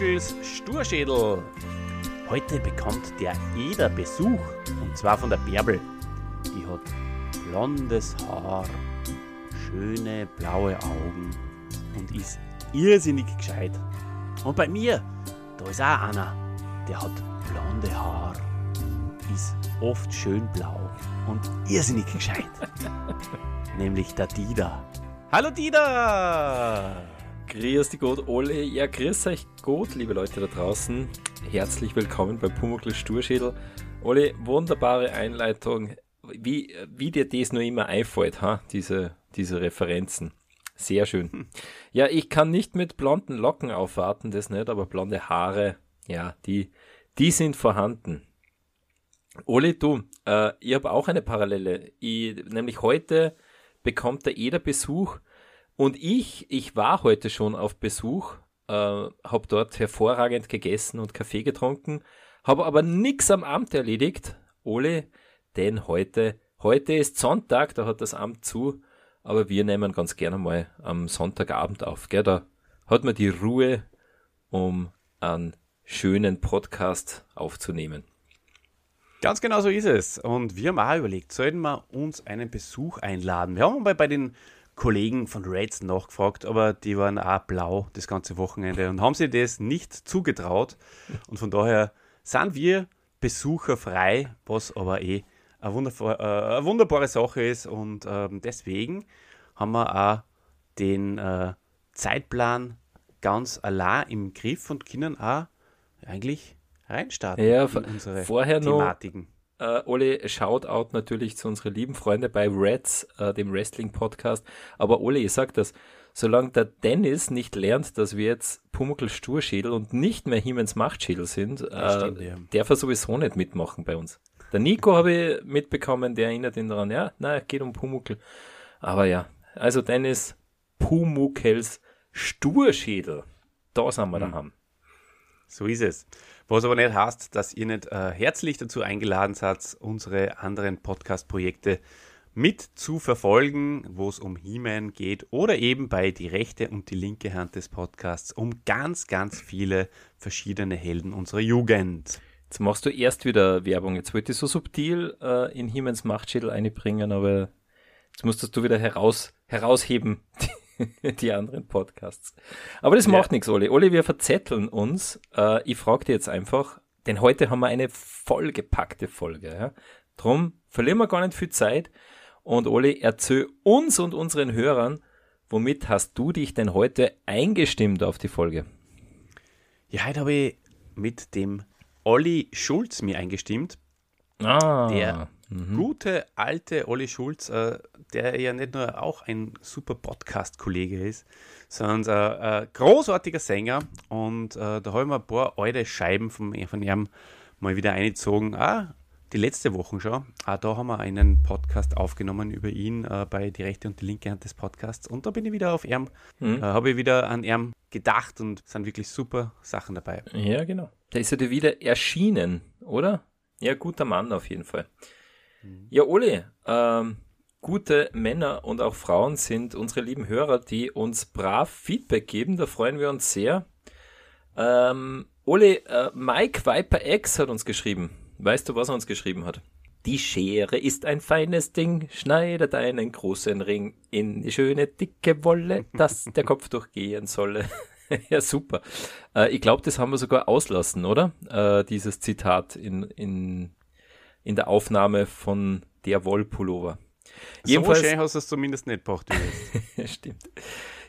Pumuckls Sturschädel. Heute bekommt der Eder Besuch und zwar von der Bärbel. Die hat blondes Haar, schöne blaue Augen und ist irrsinnig gescheit. Und bei mir, da ist auch einer, der hat blonde Haar, ist oft schön blau und irrsinnig gescheit. Nämlich der Dida. Hallo Dida! Grüß dich Gott, Ole. Ja, grüß euch Gott, liebe Leute da draußen. Herzlich willkommen bei Pumuckl Sturschädel. Ole, wunderbare Einleitung. Wie, wie dir das nur immer einfällt, ha? Diese, diese Referenzen. Sehr schön. Hm. Ja, ich kann nicht mit blonden Locken aufwarten, das nicht, aber blonde Haare, ja, die, die sind vorhanden. Oli, du, äh, ich habe auch eine Parallele. Ich, nämlich heute bekommt der Eder Besuch und ich, ich war heute schon auf Besuch, äh, habe dort hervorragend gegessen und Kaffee getrunken, habe aber nichts am Amt erledigt, Ole, denn heute, heute ist Sonntag, da hat das Amt zu, aber wir nehmen ganz gerne mal am Sonntagabend auf, gell? da hat man die Ruhe, um einen schönen Podcast aufzunehmen. Ganz genau so ist es. Und wir haben auch überlegt, sollten wir uns einen Besuch einladen? Wir haben mal bei den Kollegen von Reds nachgefragt, aber die waren auch blau das ganze Wochenende und haben sich das nicht zugetraut. Und von daher sind wir besucherfrei, was aber eh eine, wunderbar, äh, eine wunderbare Sache ist. Und ähm, deswegen haben wir auch den äh, Zeitplan ganz allein im Griff und können auch eigentlich reinstarten ja, in unsere vorher Thematiken. Noch, äh, Ole, Shoutout natürlich zu unseren lieben Freunden bei Reds, äh, dem Wrestling-Podcast. Aber Ole, ich sag das, solange der Dennis nicht lernt, dass wir jetzt Pumuckl Sturschädel und nicht mehr Hiemens Machtschädel sind, äh, stimmt, ja. der wird sowieso nicht mitmachen bei uns. Der Nico habe ich mitbekommen, der erinnert ihn daran, ja, na, geht um Pumuckl. Aber ja, also Dennis, Pumuckls Sturschädel, da sind wir mhm. daheim. So ist es. Was aber nicht heißt, dass ihr nicht äh, herzlich dazu eingeladen seid, unsere anderen Podcast-Projekte mit zu verfolgen, wo es um He-Man geht oder eben bei die rechte und die linke Hand des Podcasts um ganz, ganz viele verschiedene Helden unserer Jugend. Jetzt machst du erst wieder Werbung. Jetzt wollte ich so subtil äh, in He-Mans Machtschädel einbringen, aber jetzt musstest du wieder heraus, herausheben, die anderen Podcasts. Aber das ja. macht nichts, Olli. Olli, wir verzetteln uns. Äh, ich frage dir jetzt einfach, denn heute haben wir eine vollgepackte Folge. Ja? Drum verlieren wir gar nicht viel Zeit. Und Olli, erzähl uns und unseren Hörern, womit hast du dich denn heute eingestimmt auf die Folge? Ja, heute habe ich mit dem Olli Schulz mir eingestimmt. Ah. Der Mhm. Gute alte Olli Schulz, äh, der ja nicht nur auch ein super Podcast-Kollege ist, sondern ein, ein großartiger Sänger. Und äh, da habe ich mir ein paar alte Scheiben von, von ihm mal wieder eingezogen. Ah, die letzte Woche schon. Ah, da haben wir einen Podcast aufgenommen über ihn äh, bei Die rechte und die linke Hand des Podcasts. Und da bin ich wieder auf ihm, mhm. äh, habe ich wieder an ihm gedacht und sind wirklich super Sachen dabei. Ja, genau. Da ist er dir wieder erschienen, oder? Ja, guter Mann auf jeden Fall. Mhm. Ja, Uli, ähm, gute Männer und auch Frauen sind unsere lieben Hörer, die uns brav Feedback geben. Da freuen wir uns sehr. Ähm, Uli, äh, Mike Viper X hat uns geschrieben. Weißt du, was er uns geschrieben hat? Die Schere ist ein feines Ding, schneidet einen großen Ring in die schöne dicke Wolle, dass der Kopf durchgehen solle. ja, super. Äh, ich glaube, das haben wir sogar auslassen, oder? Äh, dieses Zitat in, in in der Aufnahme von der Wollpullover. Jedenfalls, so schön hast du es zumindest nicht gebracht. Stimmt.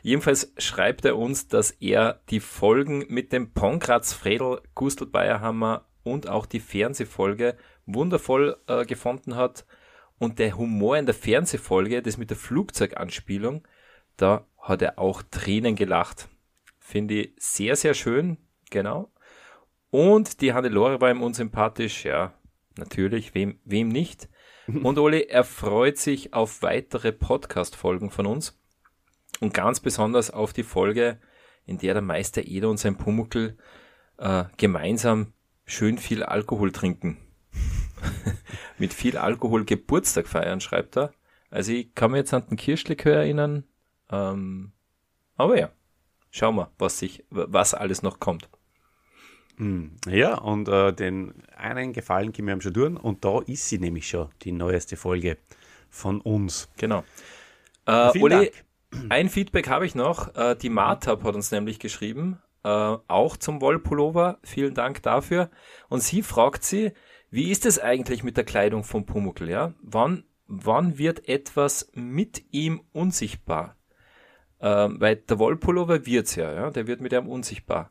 Jedenfalls schreibt er uns, dass er die Folgen mit dem Pongratz Fredel, Gustl Bayerhammer und auch die Fernsehfolge wundervoll äh, gefunden hat. Und der Humor in der Fernsehfolge, das mit der Flugzeuganspielung, da hat er auch Tränen gelacht. Finde ich sehr, sehr schön, genau. Und die Hannelore war ihm unsympathisch, ja, Natürlich, wem, wem nicht? Und Oli, er freut sich auf weitere Podcast-Folgen von uns und ganz besonders auf die Folge, in der der Meister Eder und sein Pumuckel äh, gemeinsam schön viel Alkohol trinken. Mit viel Alkohol Geburtstag feiern, schreibt er. Also ich kann mich jetzt an den Kirschlikör erinnern. Ähm, aber ja. schauen wir, was sich, was alles noch kommt. Hm, ja, und äh, den einen Gefallen können wir schon tun und da ist sie nämlich schon, die neueste Folge von uns. Genau. Äh, Uli, ein Feedback habe ich noch. Äh, die Martab hat uns nämlich geschrieben, äh, auch zum Wollpullover. Vielen Dank dafür. Und sie fragt sie, wie ist es eigentlich mit der Kleidung von Pumuckl? Ja? Wann, wann wird etwas mit ihm unsichtbar? Ähm, weil der Wollpullover wird's ja, ja, der wird mit ihm unsichtbar.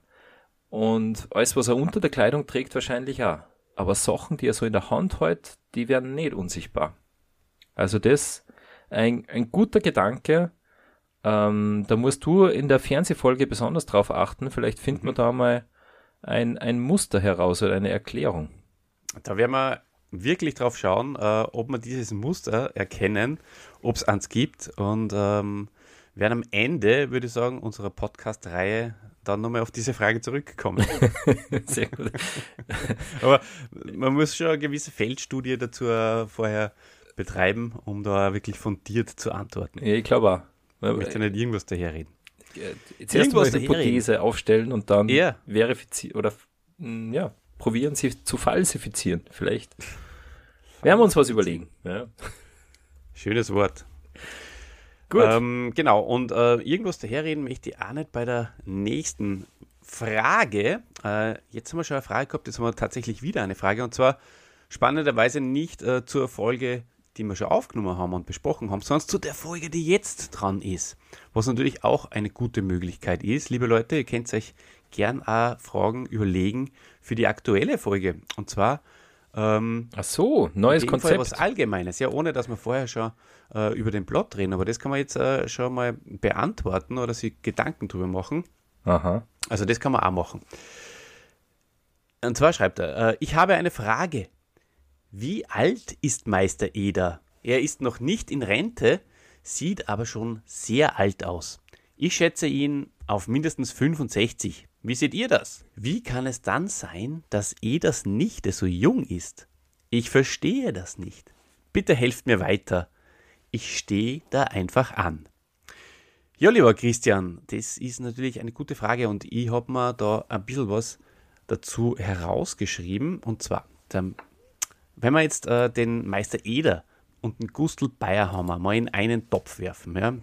Und alles, was er unter der Kleidung trägt, wahrscheinlich auch. Aber Sachen, die er so in der Hand hält, die werden nicht unsichtbar. Also das ein, ein guter Gedanke. Ähm, da musst du in der Fernsehfolge besonders drauf achten. Vielleicht finden wir mhm. da mal ein, ein Muster heraus oder eine Erklärung. Da werden wir wirklich drauf schauen, äh, ob wir dieses Muster erkennen, ob es eins gibt. Und ähm, werden am Ende, würde ich sagen, unserer Podcast-Reihe dann nochmal auf diese Frage zurückkommen. Sehr gut. Aber man muss schon eine gewisse Feldstudie dazu äh, vorher betreiben, um da wirklich fundiert zu antworten. Ja, ich glaube auch. Ich möchte nicht irgendwas daherreden. Jetzt erst mal eine Hypothese aufstellen und dann ja. verifizieren oder hm, ja, probieren sie zu falsifizieren. Vielleicht werden wir uns was überlegen. Ja. Schönes Wort. Gut. Ähm, genau, und äh, irgendwas daherreden möchte ich auch nicht bei der nächsten Frage. Äh, jetzt haben wir schon eine Frage gehabt, jetzt haben wir tatsächlich wieder eine Frage und zwar spannenderweise nicht äh, zur Folge, die wir schon aufgenommen haben und besprochen haben, sondern zu der Folge, die jetzt dran ist. Was natürlich auch eine gute Möglichkeit ist. Liebe Leute, ihr könnt euch gern auch Fragen überlegen für die aktuelle Folge. Und zwar ähm, Ach so, neues Konzept. Fall was Allgemeines, ja, ohne dass wir vorher schon äh, über den Plot reden. Aber das kann man jetzt äh, schon mal beantworten oder sich Gedanken drüber machen. Aha. Also das kann man auch machen. Und zwar schreibt er, äh, ich habe eine Frage. Wie alt ist Meister Eder? Er ist noch nicht in Rente, sieht aber schon sehr alt aus. Ich schätze ihn auf mindestens 65. Wie seht ihr das? Wie kann es dann sein, dass Eders Nichte so jung ist? Ich verstehe das nicht. Bitte helft mir weiter. Ich stehe da einfach an. Ja, lieber Christian, das ist natürlich eine gute Frage und ich habe mir da ein bisschen was dazu herausgeschrieben. Und zwar, wenn wir jetzt äh, den Meister Eder und den Gustl Bayerhammer mal in einen Topf werfen, ja,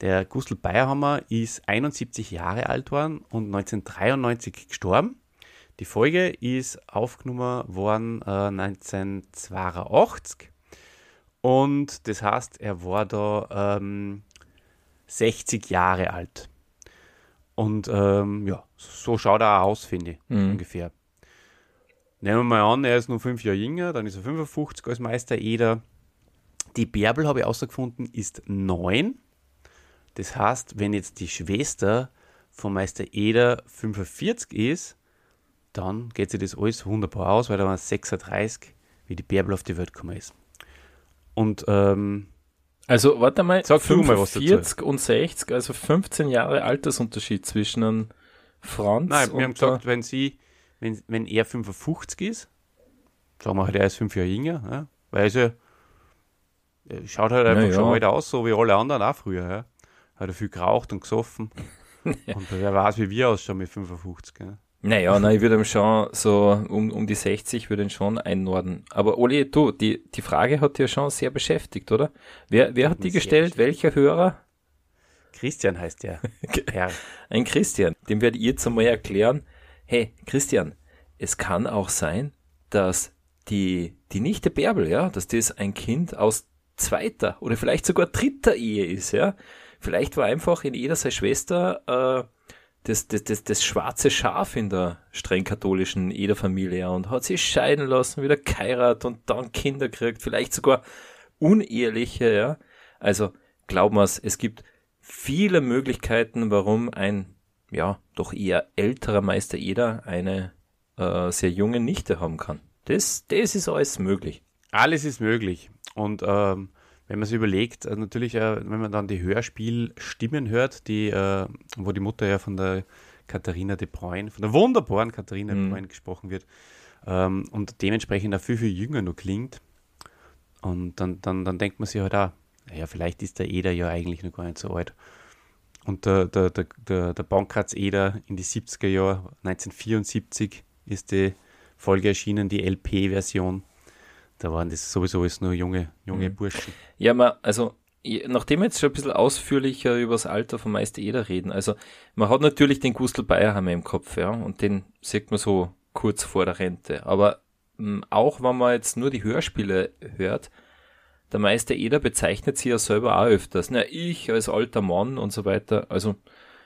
der Gustl Bayerhammer ist 71 Jahre alt worden und 1993 gestorben. Die Folge ist aufgenommen worden äh, 1982 und das heißt, er war da ähm, 60 Jahre alt. Und ähm, ja, so schaut er auch aus, finde ich, mhm. ungefähr. Nehmen wir mal an, er ist nur fünf Jahre jünger, dann ist er 55 als Meister Eder. Die Bärbel, habe ich herausgefunden, ist 9. Das heißt, wenn jetzt die Schwester von Meister Eder 45 ist, dann geht sich das alles wunderbar aus, weil da war 36, wie die Bärbel auf die Welt gekommen ist. Und ähm, also warte mal, sag 45 mal und 60, also 15 Jahre Altersunterschied zwischen einem Franz Nein, wir haben gesagt, wenn sie, wenn, wenn er 55 ist, sagen wir halt, er ist fünf Jahre jünger, ja, weil er schaut halt einfach ja, schon alt aus, so wie alle anderen auch früher. Ja hat er viel geraucht und gesoffen. und wer weiß, wie wir ausschauen mit 55. Gell? Naja, na, ich würde ihm schon so um, um die 60 würde ihn schon einordnen. Aber Oli, du, die, die Frage hat dir schon sehr beschäftigt, oder? Wer, wer hat die gestellt? Welcher Hörer? Christian heißt der. Herr. Ein Christian. Dem werde ich jetzt einmal erklären. Hey, Christian, es kann auch sein, dass die, die Nichte Bärbel, ja, dass das ein Kind aus zweiter oder vielleicht sogar dritter Ehe ist, ja. Vielleicht war einfach in jeder seine Schwester äh, das, das, das, das schwarze Schaf in der streng katholischen Ederfamilie und hat sich scheiden lassen, wieder geheiratet und dann Kinder gekriegt, vielleicht sogar uneheliche, ja. Also glauben wir es, es gibt viele Möglichkeiten, warum ein, ja, doch eher älterer Meister Eder eine äh, sehr junge Nichte haben kann. Das, das ist alles möglich. Alles ist möglich. Und ähm, wenn man sich überlegt, also natürlich, äh, wenn man dann die Hörspielstimmen hört, die, äh, wo die Mutter ja von der Katharina de Bruyne, von der wunderbaren Katharina mhm. de Bruyne gesprochen wird ähm, und dementsprechend auch viel, viel jünger nur klingt. Und dann, dann, dann denkt man sich halt auch, naja, vielleicht ist der Eder ja eigentlich noch gar nicht so alt. Und der, der, der, der, der Bankratz Eder in die 70er Jahre, 1974 ist die Folge erschienen, die LP-Version. Da waren das sowieso alles nur junge, junge mhm. Burschen. Ja, man, also nachdem wir jetzt schon ein bisschen ausführlicher über das Alter von Meister Eder reden, also man hat natürlich den Gustl Bayerhammer im Kopf, ja, und den sieht man so kurz vor der Rente. Aber mh, auch wenn man jetzt nur die Hörspiele hört, der Meister Eder bezeichnet sie ja selber auch öfters. Na, ich als alter Mann und so weiter. Also,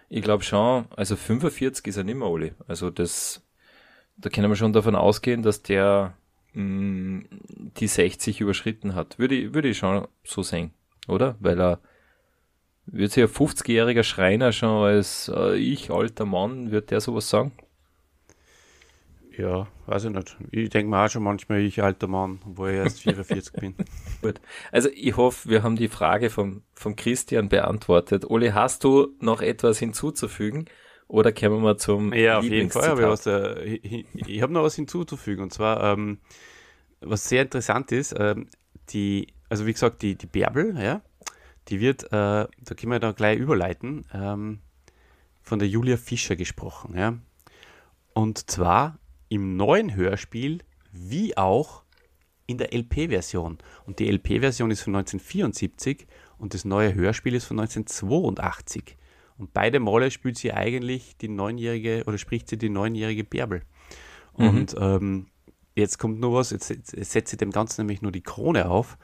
ich glaube schon, also 45 ist er nicht mehr, Oli. Also das, da können wir schon davon ausgehen, dass der mh, die 60 überschritten hat. Würde ich, würde ich schon so sehen oder? Weil er wird sich ein 50-jähriger Schreiner schon als äh, ich, alter Mann, wird der sowas sagen? Ja, weiß ich nicht. Ich denke mir auch schon manchmal, ich alter Mann, wo ich erst 44 bin. Gut. Also ich hoffe, wir haben die Frage vom, vom Christian beantwortet. Oli, hast du noch etwas hinzuzufügen? Oder kommen wir zum Ja, auf jeden Fall habe ich was. Äh, ich, ich habe noch was hinzuzufügen. Und zwar, ähm, was sehr interessant ist, ähm, die also wie gesagt, die, die Bärbel, ja, die wird, äh, da können wir da gleich überleiten, ähm, von der Julia Fischer gesprochen, ja. Und zwar im neuen Hörspiel wie auch in der LP-Version. Und die LP-Version ist von 1974 und das neue Hörspiel ist von 1982. Und beide Male spielt sie eigentlich die neunjährige oder spricht sie die neunjährige Bärbel. Mhm. Und ähm, jetzt kommt nur was, jetzt, jetzt setzt sie dem Ganzen nämlich nur die Krone auf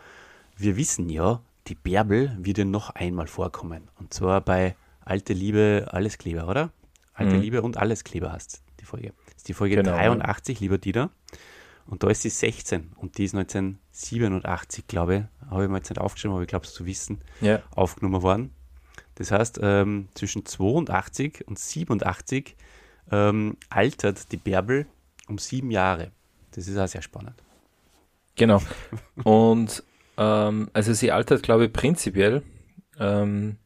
wir wissen ja, die Bärbel wird ja noch einmal vorkommen. Und zwar bei Alte Liebe, Alleskleber, oder? Alte mhm. Liebe und Alleskleber heißt die Folge. Das ist die Folge genau, 83, ja. lieber Dieter. Und da ist sie 16 und die ist 1987, glaube ich, habe ich mir jetzt nicht aufgeschrieben, aber ich glaube es zu wissen, ja. aufgenommen worden. Das heißt, ähm, zwischen 82 und 87 ähm, altert die Bärbel um sieben Jahre. Das ist auch sehr spannend. Genau. Und ähm, also sie altert, glaube ich, prinzipiell. Ähm,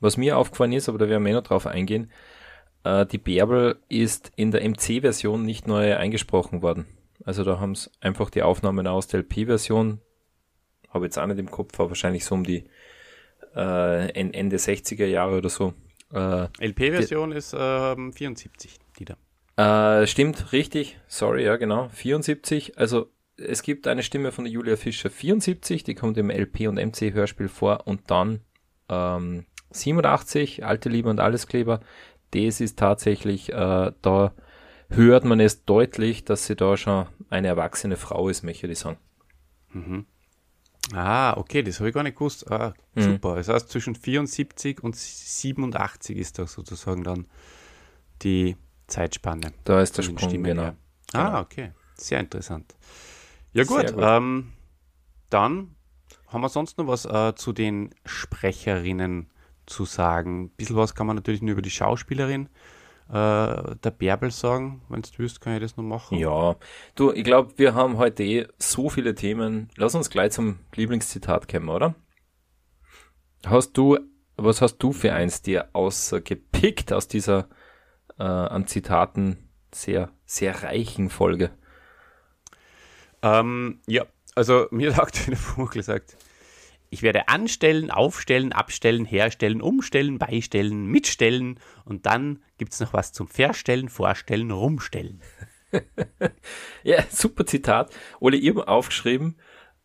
was mir aufgefallen ist, aber da werden wir eh noch drauf eingehen, äh, die Bärbel ist in der MC-Version nicht neu eingesprochen worden. Also da haben es einfach die Aufnahmen aus der LP-Version, habe jetzt auch nicht im Kopf, aber wahrscheinlich so um die äh, Ende 60er Jahre oder so. Äh, LP-Version ist ähm, 74, die da. Äh, stimmt, richtig. Sorry, ja, genau. 74. Also es gibt eine Stimme von der Julia Fischer 74, die kommt im LP und MC Hörspiel vor und dann ähm, 87, Alte Liebe und Alleskleber. Das ist tatsächlich, äh, da hört man es deutlich, dass sie da schon eine erwachsene Frau ist, möchte ich sagen. Mhm. Ah, okay, das habe ich gar nicht gewusst. Ah, mhm. super. Das heißt, zwischen 74 und 87 ist da sozusagen dann die Zeitspanne. Da ist der Sprung, Stimmen, genau. Ja. Ah, genau. okay. Sehr interessant. Ja gut, gut. Ähm, dann haben wir sonst noch was äh, zu den Sprecherinnen zu sagen. Ein bisschen was kann man natürlich nur über die Schauspielerin äh, der Bärbel sagen. Wenn du willst, kann ich das noch machen. Ja, du, ich glaube, wir haben heute eh so viele Themen. Lass uns gleich zum Lieblingszitat kommen, oder? Hast du, was hast du für eins dir ausgepickt aus dieser äh, an Zitaten sehr, sehr reichen Folge? Ähm, ja, also mir hat aktuell Vogel gesagt, ich werde anstellen, aufstellen, abstellen, herstellen, umstellen, beistellen, mitstellen und dann gibt es noch was zum Verstellen, Vorstellen, Rumstellen. ja, super Zitat. Ole, habt aufgeschrieben,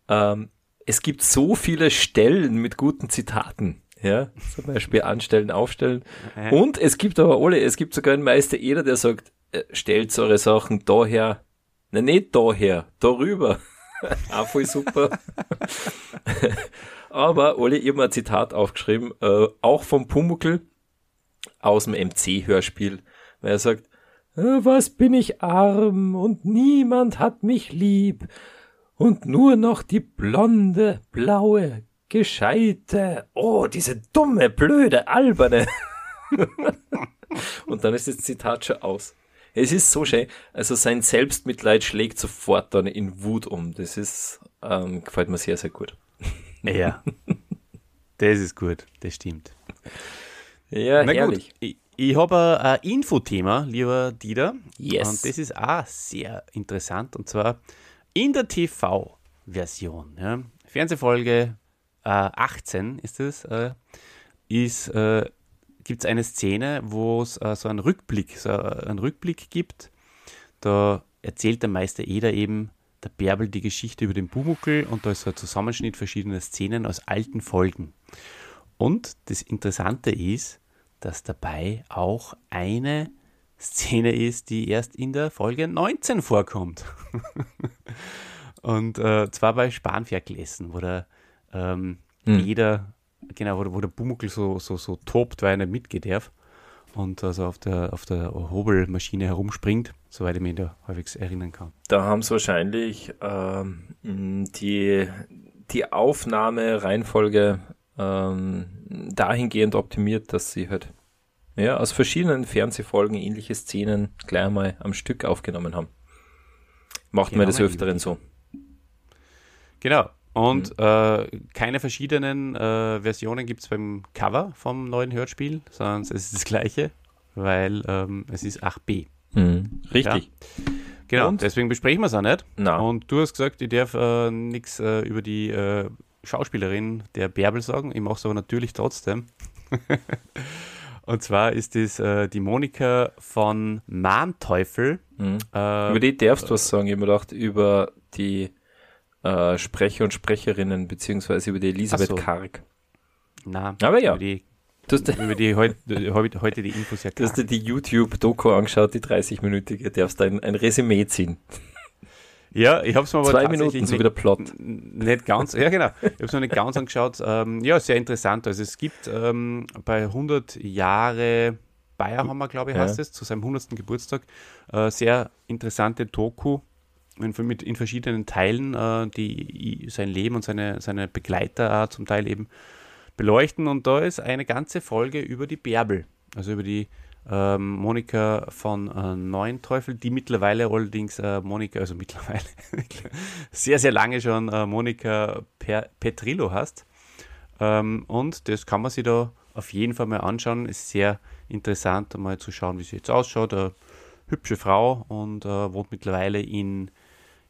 ähm, es gibt so viele Stellen mit guten Zitaten. Ja, zum Beispiel anstellen, aufstellen. Und es gibt aber, Ole, es gibt sogar einen Meister Eder, der sagt, äh, stellt eure Sachen daher, Nein, nicht daher, darüber. Auch voll super. Aber, Oli, ich habe ein Zitat aufgeschrieben, äh, auch vom Pumuckel aus dem MC-Hörspiel, weil er sagt, äh, was bin ich arm und niemand hat mich lieb und nur noch die blonde, blaue, gescheite, oh, diese dumme, blöde, alberne. und dann ist das Zitat schon aus. Es ist so schön. Also sein Selbstmitleid schlägt sofort dann in Wut um. Das ist, ähm, gefällt mir sehr, sehr gut. Ja. das ist gut, das stimmt. Ja, Na herrlich. Gut. Ich, ich habe ein Infothema, lieber Dieter. Yes. Und das ist auch sehr interessant. Und zwar in der TV-Version. Ja, Fernsehfolge äh, 18 ist es, äh, ist äh, gibt es eine Szene, wo es äh, so einen Rückblick, so äh, einen Rückblick gibt. Da erzählt der Meister Eder eben der Bärbel die Geschichte über den Bumuckel und da ist so ein Zusammenschnitt verschiedener Szenen aus alten Folgen. Und das Interessante ist, dass dabei auch eine Szene ist, die erst in der Folge 19 vorkommt. und äh, zwar bei Spanferkelessen, wo der ähm, hm. jeder, genau, wo, wo der Bumuckel so, so, so tobt, weil er nicht mitgeht darf und also auf der, auf der Hobelmaschine herumspringt, soweit ich mich da häufig erinnern kann. Da haben sie wahrscheinlich ähm, die, die Aufnahmereihenfolge ähm, dahingehend optimiert, dass sie halt ja, aus verschiedenen Fernsehfolgen ähnliche Szenen gleich einmal am Stück aufgenommen haben. Macht genau, man das Öfteren so. Genau. Und mhm. äh, keine verschiedenen äh, Versionen gibt es beim Cover vom neuen Hörspiel, sondern es ist das gleiche, weil ähm, es ist 8b. Mhm. Richtig. Ja. Genau, Und? deswegen besprechen wir es auch nicht. No. Und du hast gesagt, ich darf äh, nichts äh, über die äh, Schauspielerin der Bärbel sagen. Ich mache es aber natürlich trotzdem. Und zwar ist es äh, die Monika von Mahnteufel. Mhm. Äh, über die darfst du was sagen. Ich habe mir gedacht, über die äh, Sprecher und Sprecherinnen, beziehungsweise über die Elisabeth so. Karg. Na, aber ja. Über die, über die heute, heute die Infos ja Du hast dir die YouTube-Doku angeschaut, die 30-minütige, darfst ein, ein Resümee ziehen. Ja, ich habe es mir aber Zwei Minuten, so wie der Plot. Nicht ganz, ja genau. Ich habe es noch nicht ganz angeschaut. Ähm, ja, sehr interessant. Also es gibt ähm, bei 100 Jahre Bayerhammer, glaube ich, heißt ja. es, zu seinem 100. Geburtstag, äh, sehr interessante Doku in, verschiedenen Teilen, äh, die sein Leben und seine, seine Begleiter äh, zum Teil eben beleuchten. Und da ist eine ganze Folge über die Bärbel, also über die ähm, Monika von äh, Neuenteufel, die mittlerweile allerdings äh, Monika, also mittlerweile sehr, sehr lange schon äh, Monika per, Petrillo hast. Ähm, und das kann man sich da auf jeden Fall mal anschauen. Ist sehr interessant, mal zu schauen, wie sie jetzt ausschaut. Eine hübsche Frau und äh, wohnt mittlerweile in,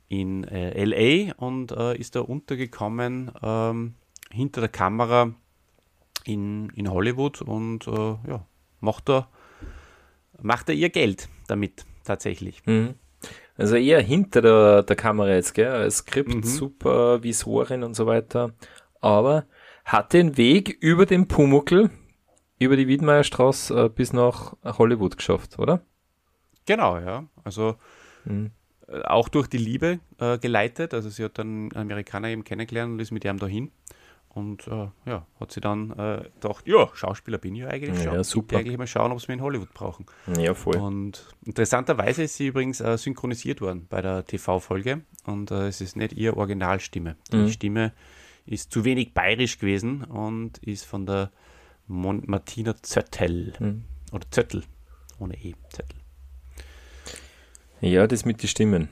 in äh, LA und äh, ist da untergekommen ähm, hinter der Kamera in, in Hollywood und ja, macht da macht er ihr Geld damit tatsächlich. Mhm. Also eher hinter der, der Kamera jetzt, gell? Als Skript, mhm. Und so weiter. Aber hat den Weg über den Pumuckel, über die Wiedmeierstraße äh, bis nach Hollywood geschafft, oder? Genau, ja. Also mhm. Äh, auch durch die Liebe äh, geleitet. Also sie hat dann einen Amerikaner eben kennengelernt und ist mit ihm dahin. Und äh, ja, hat sie dann äh, gedacht, ja, Schauspieler bin ich ja eigentlich schon. Ja, super. Ich eigentlich mal schauen, ob sie mich in Hollywood brauchen. Ja, voll. Und interessanterweise ist sie übrigens äh, synchronisiert worden bei der TV-Folge. Und äh, es ist nicht ihre Originalstimme. Die mhm. Stimme ist zu wenig bayerisch gewesen und ist von der Mon Martina Zöttel. Mhm. Oder Zöttel. Ohne E. Zöttel. Ja, das mit den Stimmen.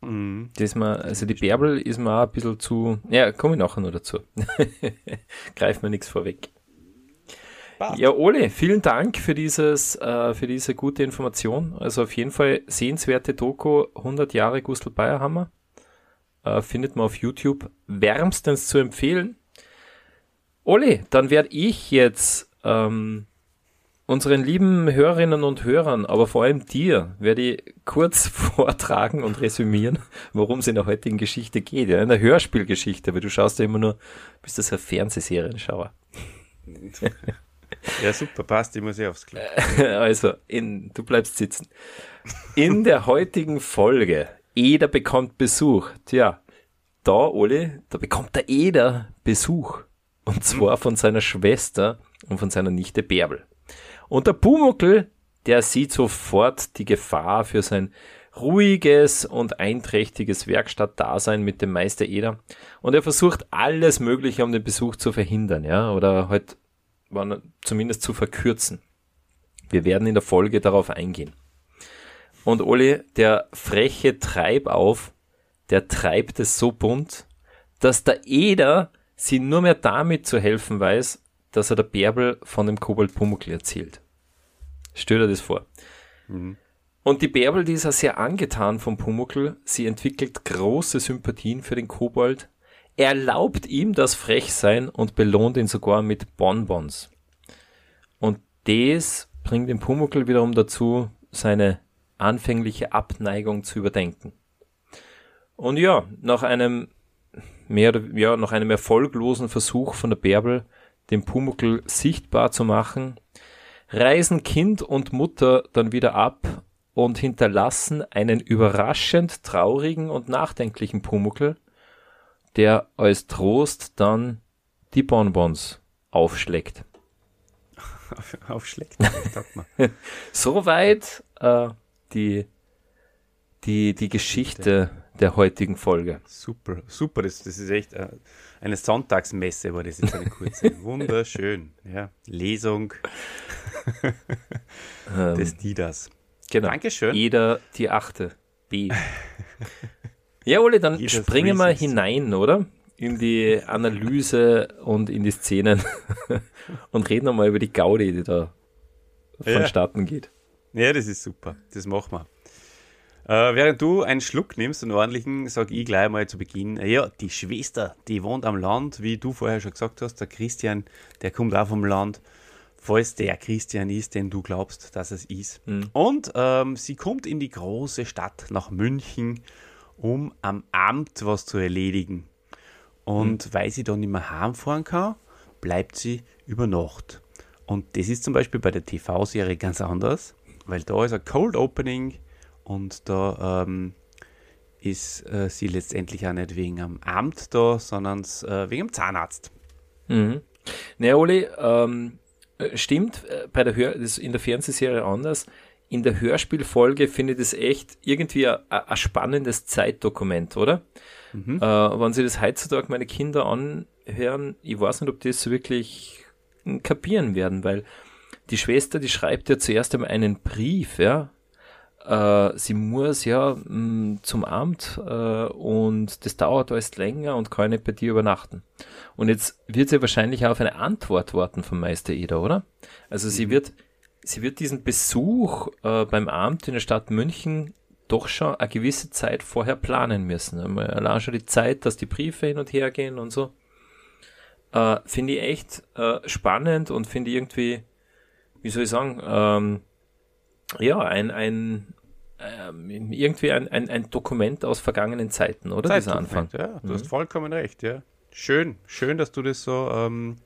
Mhm. Das mal, also die Bärbel ist mir auch ein bisschen zu. Ja, komme ich nachher noch dazu. Greif mir nichts vorweg. Ja, Ole, vielen Dank für dieses, äh, für diese gute Information. Also auf jeden Fall sehenswerte Doku 100 Jahre Gustl Bayerhammer. Äh, findet man auf YouTube. Wärmstens zu empfehlen. Ole, dann werde ich jetzt ähm, Unseren lieben Hörerinnen und Hörern, aber vor allem dir, werde ich kurz vortragen und resümieren, worum es in der heutigen Geschichte geht. Ja, in der Hörspielgeschichte, weil du schaust ja immer nur, bist das ein Fernsehserienschauer. Ja, super, passt, ich muss ja aufs Klo. Also, in, du bleibst sitzen. In der heutigen Folge, Eder bekommt Besuch. Tja, da, Oli, da bekommt der Eder Besuch. Und zwar von seiner Schwester und von seiner Nichte Bärbel. Und der Pumuckl, der sieht sofort die Gefahr für sein ruhiges und einträchtiges Werkstattdasein mit dem Meister Eder. Und er versucht alles Mögliche, um den Besuch zu verhindern, ja, oder halt zumindest zu verkürzen. Wir werden in der Folge darauf eingehen. Und Oli, der freche Treibauf, der treibt es so bunt, dass der Eder sie nur mehr damit zu helfen weiß, dass er der Bärbel von dem Kobold Pumuckl erzählt. Stell dir das vor. Mhm. Und die Bärbel, die ist ja sehr angetan vom Pumuckl. Sie entwickelt große Sympathien für den Kobold, erlaubt ihm das Frechsein und belohnt ihn sogar mit Bonbons. Und das bringt den Pumuckl wiederum dazu, seine anfängliche Abneigung zu überdenken. Und ja, nach einem mehr oder ja, nach einem erfolglosen Versuch von der Bärbel, den Pumuckl sichtbar zu machen, reisen Kind und Mutter dann wieder ab und hinterlassen einen überraschend traurigen und nachdenklichen Pumuckl, der als Trost dann die Bonbons aufschlägt. aufschlägt, sagt man. Soweit äh, die, die, die Geschichte der heutigen Folge. Super, super. Das, das ist echt äh, eine Sonntagsmesse, war das jetzt eine kurze. Wunderschön. Ja, Lesung ähm, des Didas. Genau. Dankeschön. Jeder die achte. B. ja, Ole, dann Jeder springen wir hinein, oder? In die Analyse und in die Szenen und reden nochmal über die Gaudi, die da vonstatten ja. geht. Ja, das ist super. Das machen wir. Äh, während du einen Schluck nimmst, einen ordentlichen, sage ich gleich mal zu Beginn, äh, ja, die Schwester, die wohnt am Land, wie du vorher schon gesagt hast, der Christian, der kommt auch vom Land, falls der Christian ist, den du glaubst, dass es ist. Mhm. Und ähm, sie kommt in die große Stadt nach München, um am Amt was zu erledigen. Und mhm. weil sie dann nicht mehr heimfahren kann, bleibt sie über Nacht. Und das ist zum Beispiel bei der TV-Serie ganz anders, weil da ist ein Cold Opening und da ähm, ist äh, sie letztendlich auch nicht wegen am Amt da, sondern äh, wegen dem Zahnarzt. Mhm. Ne, Oli, ähm, äh, stimmt, äh, bei der Hör das in der Fernsehserie anders. In der Hörspielfolge finde ich das echt irgendwie ein spannendes Zeitdokument, oder? Mhm. Äh, wenn sie das heutzutage meine Kinder anhören, ich weiß nicht, ob die das wirklich kapieren werden, weil die Schwester, die schreibt ja zuerst einmal einen Brief, ja, äh, sie muss ja mh, mm, zum Amt äh, und das dauert alles länger und kann nicht bei dir übernachten. Und jetzt wird sie wahrscheinlich auch auf eine Antwort warten vom Meister Eder, oder? Also mhm. sie wird, sie wird diesen Besuch äh, beim Amt in der Stadt München doch schon eine gewisse Zeit vorher planen müssen. Allein schon die Zeit, dass die Briefe hin und her gehen und so. Äh, finde ich echt äh, spannend und finde irgendwie, wie soll ich sagen, ähm, ja, ein, ein ähm, irgendwie ein, ein, ein Dokument aus vergangenen Zeiten, oder? Dieser Anfang. Ja, du mhm. hast vollkommen recht, ja. Schön, schön, dass du das so, ähm,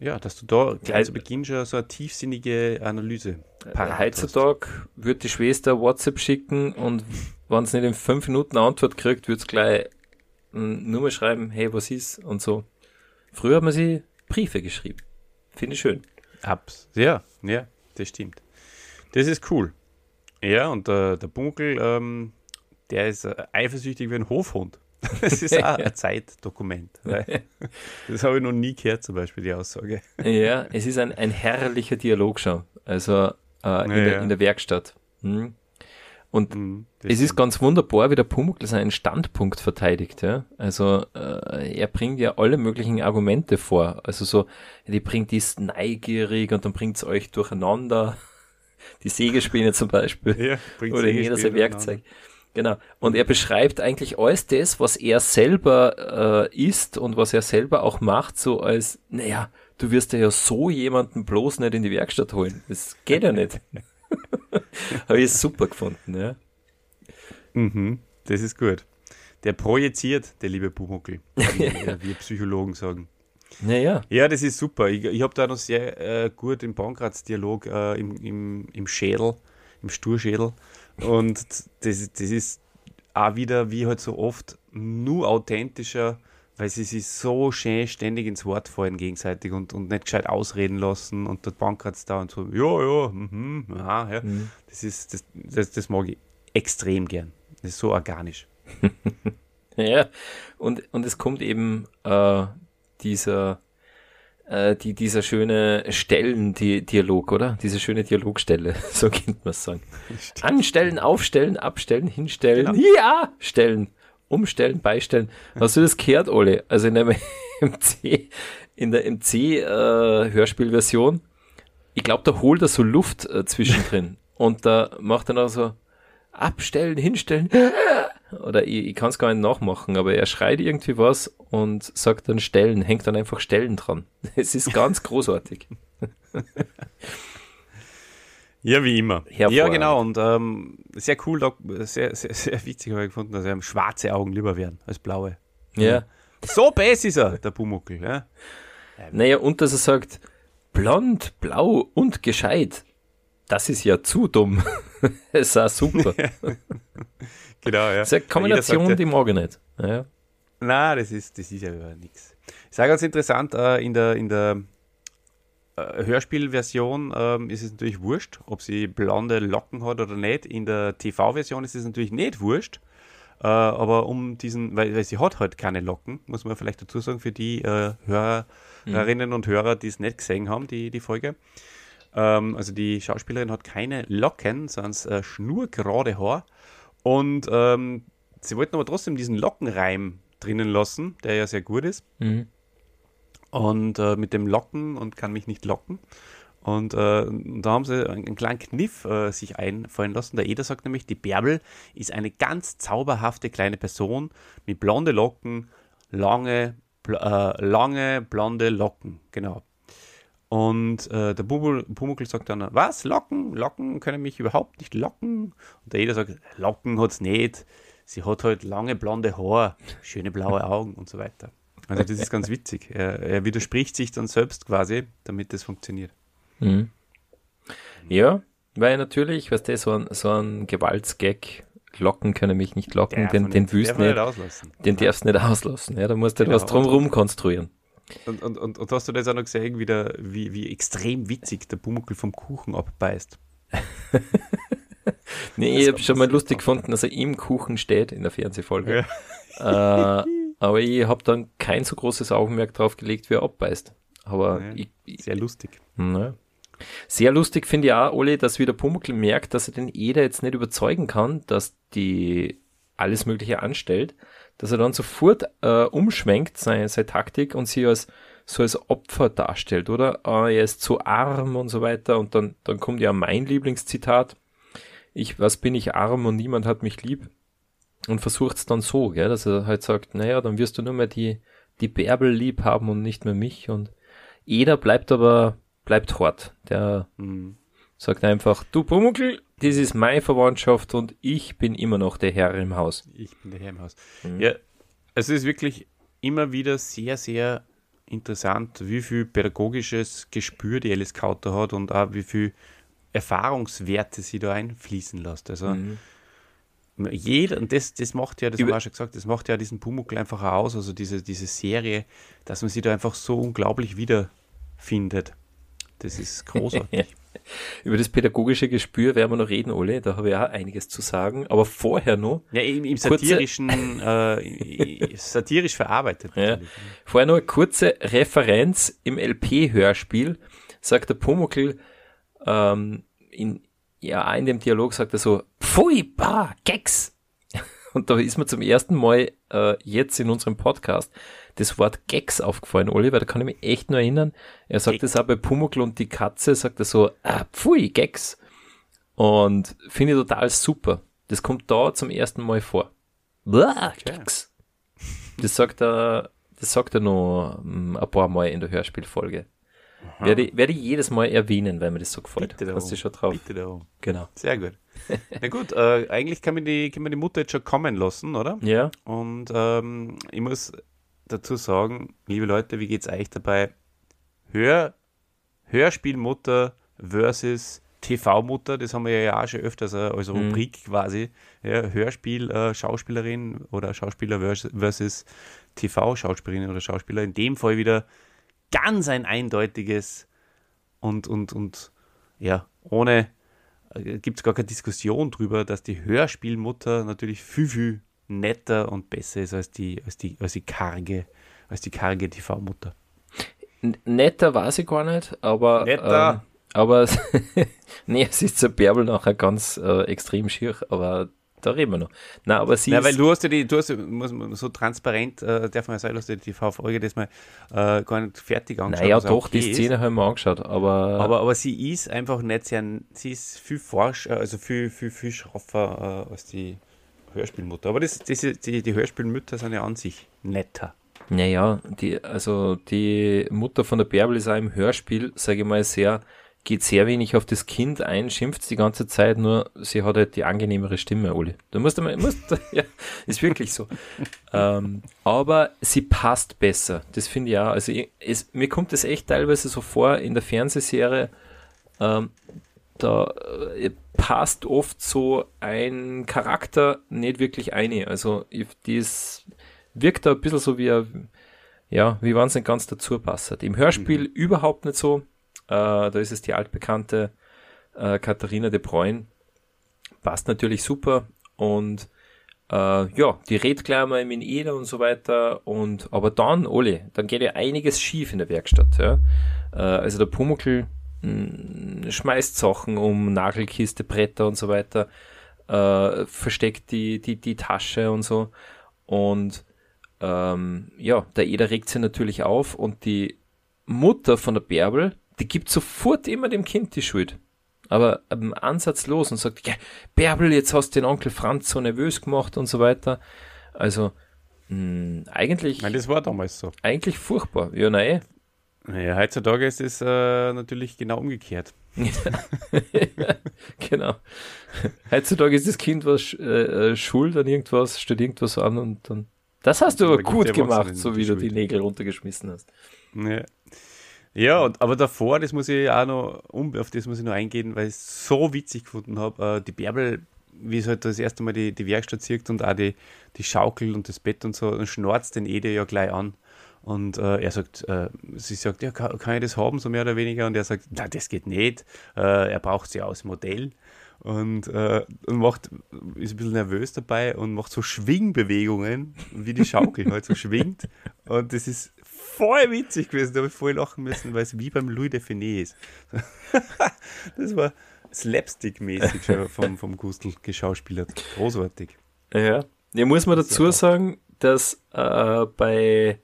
ja, dass du da gleich zu Beginn schon so eine tiefsinnige Analyse parat Heutzutage wird die Schwester WhatsApp schicken und wenn es nicht in fünf Minuten eine Antwort kriegt, wird es gleich nur mal schreiben, hey, was ist und so. Früher hat man sie Briefe geschrieben. Finde ich schön. Abs. Ja, ja, das stimmt. Das ist cool. Ja, und äh, der Bunkel, ähm, der ist äh, eifersüchtig wie ein Hofhund. Das ist auch ein Zeitdokument. das habe ich noch nie gehört, zum Beispiel, die Aussage. Ja, es ist ein, ein herrlicher Dialog schon. Also äh, in, ja, der, in, der, Werkstatt. Hm. Und mhm, es ist ganz wunderbar, wie der Pumuckl seinen Standpunkt verteidigt. Ja? Also äh, er bringt ja alle möglichen Argumente vor. Also so, die bringt dies neugierig und dann bringt es euch durcheinander die Sägespäne zum Beispiel. Ja, oder jeder sein Werkzeug. Genau. Und er beschreibt eigentlich alles das, was er selber äh, ist und was er selber auch macht, so als, naja, du wirst ja so jemanden bloß nicht in die Werkstatt holen. Das geht ja nicht. Habe ich super gefunden, ja. Mhm, das ist gut. Der projiziert, der liebe Pumuckl, wie wir Psychologen sagen. Naja. Ja, das ist super. Ich, ich habe da noch sehr äh, gut im Pankraz-Dialog äh, im, im, im Schädel, im Sturschädel. Und das, das ist auch wieder, wie halt so oft, nur authentischer, weil sie sich so schön ständig ins Wort fallen gegenseitig und, und nicht gescheit ausreden lassen und der Pankraz da und so, ja, ja, mhm, aha, ja. Mhm. Das, ist, das, das, das mag ich extrem gern. Das ist so organisch. ja, und, und es kommt eben äh, dieser, äh, die, dieser schöne Stellen-Dialog, oder? Diese schöne Dialogstelle, so könnte man es sagen. Stimmt. Anstellen, aufstellen, abstellen, hinstellen, genau. ja, stellen, umstellen, beistellen. Hast du das gehört, Ole? Also in der MC, in der MC-Hörspielversion, äh, ich glaube, da holt er so Luft äh, zwischendrin und da macht er noch so abstellen, hinstellen. Oder ich, ich kann es gar nicht nachmachen, aber er schreit irgendwie was und sagt dann Stellen, hängt dann einfach Stellen dran. Es ist ganz großartig. Ja, wie immer. Ja, genau. Und ähm, sehr cool, sehr, sehr, sehr witzig habe ich gefunden, dass ihm schwarze Augen lieber wären als blaue. Ja. So bass ist er, der Bumuckel. Ja. Naja, und dass er sagt, blond, blau und gescheit. Das ist ja zu dumm. ist auch super. genau, ja. Das ist eine Kombination, sagt, die mag ich nicht. Ja. Nein, das ist, das ist ja nichts. Ich sage ganz interessant, äh, in der, in der äh, Hörspielversion ähm, ist es natürlich wurscht, ob sie blonde Locken hat oder nicht. In der TV-Version ist es natürlich nicht wurscht. Äh, aber um diesen, weil, weil, sie hat halt keine Locken, muss man vielleicht dazu sagen, für die äh, Hörerinnen mhm. und Hörer, die es nicht gesehen haben, die, die Folge. Ähm, also die Schauspielerin hat keine Locken, sondern äh, schnurgerade Haar. Und ähm, sie wollten aber trotzdem diesen Lockenreim drinnen lassen, der ja sehr gut ist. Mhm. Und äh, mit dem Locken und kann mich nicht locken. Und äh, da haben sie einen kleinen Kniff äh, sich einfallen lassen. Der Eder sagt nämlich, die Bärbel ist eine ganz zauberhafte kleine Person mit blonde Locken, lange, bl äh, lange blonde Locken. Genau. Und äh, der Pumuckl sagt dann, was, Locken? Locken können mich überhaupt nicht locken. Und der Eder sagt, Locken hat es nicht sie hat halt lange blonde Haare, schöne blaue Augen und so weiter. Also das ist ganz witzig. Er, er widerspricht sich dann selbst quasi, damit das funktioniert. Mhm. Ja, weil natürlich, was der so ein, so ein Gewaltsgag, Locken können mich nicht locken, der den, den Wüsten nicht, den darfst du nicht auslassen. Ja, da musst du genau. was drumherum konstruieren. Und, und, und, und, hast du das auch noch gesehen, wie, der, wie, wie extrem witzig der Pumuckl vom Kuchen abbeißt? nee, ich habe schon mal lustig gefunden, dass er im Kuchen steht in der Fernsehfolge. Ja. Äh, aber ich habe dann kein so großes Augenmerk drauf gelegt, wie er abbeißt. Aber ja, ich, sehr lustig. Ne. Sehr lustig finde ich auch, Oli, dass wieder Pumuckl merkt, dass er den Eder jetzt nicht überzeugen kann, dass die alles Mögliche anstellt, dass er dann sofort äh, umschwenkt, seine, seine Taktik und sie als so als Opfer darstellt, oder? Ah, er ist zu arm und so weiter. Und dann, dann kommt ja mein Lieblingszitat ich, was bin ich arm und niemand hat mich lieb. Und versucht es dann so, gell, dass er halt sagt, naja, dann wirst du nur mehr die, die Bärbel lieb haben und nicht mehr mich. Und Eder bleibt aber, bleibt hart. Der mhm. sagt einfach, du Pumuckl, das ist meine Verwandtschaft und ich bin immer noch der Herr im Haus. Ich bin der Herr im Haus. Mhm. Ja, es ist wirklich immer wieder sehr, sehr interessant, wie viel pädagogisches Gespür die Alice Kauter hat und auch wie viel Erfahrungswerte sie da einfließen lässt. Also mhm. jeder, und das, das macht ja, das haben wir schon gesagt, das macht ja diesen Pumuckl einfach aus, also diese, diese Serie, dass man sie da einfach so unglaublich wiederfindet. Das ist großartig. Über das pädagogische Gespür werden wir noch reden, Ole. Da habe ich auch einiges zu sagen. Aber vorher noch. Ja, im, im satirischen, äh, satirisch verarbeitet. Ja. Vorher noch eine kurze Referenz im LP-Hörspiel. Sagt der Pumuckl, ähm, in, ja, in dem Dialog sagt er so, Pfui, bah, Gex. Und da ist mir zum ersten Mal äh, jetzt in unserem Podcast das Wort Gex aufgefallen, Oliver, da kann ich mich echt nur erinnern. Er sagt das auch bei Pumuckl und die Katze, sagt er so, ah, pfui, Gex. Und finde ich total super. Das kommt da zum ersten Mal vor. Blah, Gex. Das sagt er, das sagt er noch um, ein paar Mal in der Hörspielfolge. Werde, werde ich jedes Mal erwähnen, weil mir das so gefällt. Bitte Hast du schon drauf? Bitte darum. Genau. Sehr gut. Na gut, äh, eigentlich kann man, die, kann man die Mutter jetzt schon kommen lassen, oder? Ja. Und ähm, ich muss dazu sagen, liebe Leute, wie geht es euch dabei? Hör, Hörspielmutter versus TV-Mutter, das haben wir ja auch schon öfters äh, als mhm. Rubrik mhm. quasi. Ja, Hörspiel, äh, Schauspielerin oder Schauspieler versus TV-Schauspielerin oder Schauspieler. In dem Fall wieder ganz ein eindeutiges und, und, und ja, ohne, äh, gibt es gar keine Diskussion drüber, dass die Hörspielmutter natürlich viel, viel netter und besser ist als die, als die, als die karge, als die karge TV-Mutter. Netter weiß ich gar nicht, aber. Netter! Ähm, aber, nee, es ist zur Bärbel nachher ganz äh, extrem schier, aber da reden wir noch. Nein, aber sie. Ja, weil du hast ja die, du hast ja, muss so transparent, äh, darf man ja sagen, dass die TV-Folge das mal äh, gar nicht fertig angeschaut Naja, doch, okay die Szene haben wir angeschaut, aber. Aber, aber sie ist einfach nicht sehr, sie ist viel forsch, also viel, viel, viel schroffer äh, als die Hörspielmutter. Aber das, das, die, die Hörspielmütter sind ja an sich netter. Naja, die, also die Mutter von der Bärbel ist auch im Hörspiel, sage ich mal, sehr, geht sehr wenig auf das Kind ein, schimpft die ganze Zeit, nur sie hat halt die angenehmere Stimme, Uli. Du musst einmal, musst, ja, ist wirklich so. ähm, aber sie passt besser, das finde ich auch. Also ich, es, mir kommt es echt teilweise so vor in der Fernsehserie, ähm, da äh, passt oft so ein Charakter nicht wirklich ein. Also das wirkt da ein bisschen so wie ein, ja, wie wenn es nicht ganz dazu passt. Im Hörspiel mhm. überhaupt nicht so. Äh, da ist es die altbekannte äh, Katharina de Bruyne. Passt natürlich super. Und äh, ja, die redet gleich mal in Eder und so weiter. Und aber dann, Oli, dann geht ja einiges schief in der Werkstatt. Ja? Äh, also der Pumuckl mh, schmeißt Sachen um, Nagelkiste, Bretter und so weiter, äh, versteckt die, die, die Tasche und so. Und ähm, ja, der Eder regt sich natürlich auf und die Mutter von der Bärbel, die gibt sofort immer dem Kind die Schuld. Aber am Ansatz los und sagt, ja, Bärbel, jetzt hast du den Onkel Franz so nervös gemacht und so weiter. Also, mh, eigentlich. Nein, das war damals so. Eigentlich furchtbar. Ja, nein. Naja, heutzutage ist es äh, natürlich genau umgekehrt. genau. Heutzutage ist das Kind was äh, äh, schuld an irgendwas, stellt irgendwas an und dann das hast du aber gut gemacht, so wie du die Nägel runtergeschmissen hast. Ja. Ja, und, aber davor, das muss ich auch noch, um, auf das muss ich noch eingehen, weil ich es so witzig gefunden habe, äh, die Bärbel, wie es halt das erste Mal die, die Werkstatt sieht und auch die, die Schaukel und das Bett und so, dann schnorzt den Ede ja gleich an. Und äh, er sagt, äh, sie sagt, ja, kann, kann, ich das haben, so mehr oder weniger? Und er sagt, na, das geht nicht. Äh, er braucht sie aus Modell und, äh, und macht, ist ein bisschen nervös dabei und macht so Schwingbewegungen, wie die Schaukel halt so schwingt. Und das ist voll witzig gewesen, da habe ich voll lachen müssen, weil es wie beim Louis de Finet ist. das war slapstick-mäßig vom, vom Gustl geschauspielert. Großartig. Ja, ja muss man dazu sagen, dass äh, bei,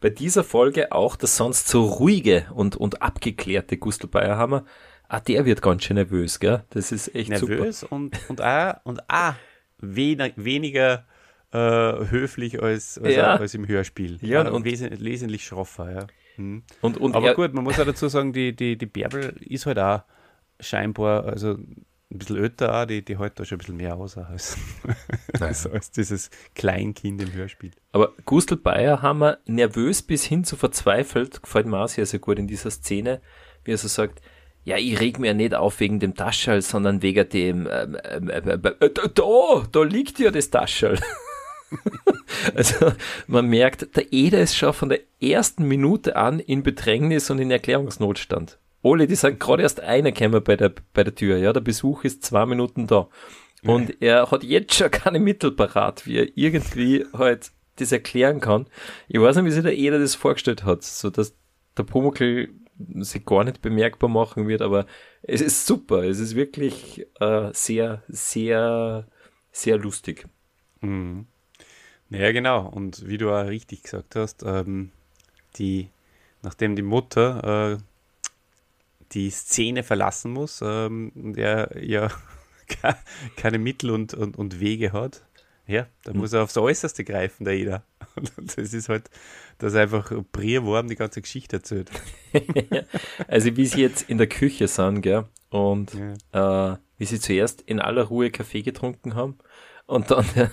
bei dieser Folge auch das sonst so ruhige und, und abgeklärte Gustl Bayerhammer Ah, der wird ganz schön nervös, gell? Das ist echt nervös super. und und auch, und auch wenig, weniger äh, höflich als, als, ja. als, im Hörspiel. Ja, und, und wesentlich, wesentlich schroffer, ja. Hm. Und, und Aber gut, man muss auch dazu sagen, die, die, die Bärbel ist halt auch scheinbar, also ein bisschen älter auch, die, die hält da schon ein bisschen mehr aus als, als, als, dieses Kleinkind im Hörspiel. Aber Gustl Bayer haben wir nervös bis hin zu verzweifelt, gefällt mir auch sehr, sehr gut in dieser Szene, wie er so sagt, ja, ich reg mir ja nicht auf wegen dem Taschel, sondern wegen dem, ähm, ähm, äh, äh, da, da liegt ja das Taschel. also man merkt, der Eder ist schon von der ersten Minute an in Bedrängnis und in Erklärungsnotstand. Ole, die sind gerade erst einer gekommen bei der, bei der Tür, ja, der Besuch ist zwei Minuten da. Und er hat jetzt schon keine Mittel parat, wie er irgendwie halt das erklären kann. Ich weiß nicht, wie sich der Eder das vorgestellt hat, so dass der Pumuckl sich gar nicht bemerkbar machen wird, aber es ist super. Es ist wirklich äh, sehr, sehr, sehr lustig. Mhm. Ja, genau. Und wie du auch richtig gesagt hast, ähm, die, nachdem die Mutter äh, die Szene verlassen muss, ähm, der ja keine Mittel und, und, und Wege hat, ja, da muss er aufs Äußerste greifen, der jeder. Und das ist halt, dass er einfach Brierwurm die ganze Geschichte erzählt. also wie sie jetzt in der Küche sind, gell, und ja. äh, wie sie zuerst in aller Ruhe Kaffee getrunken haben und dann der,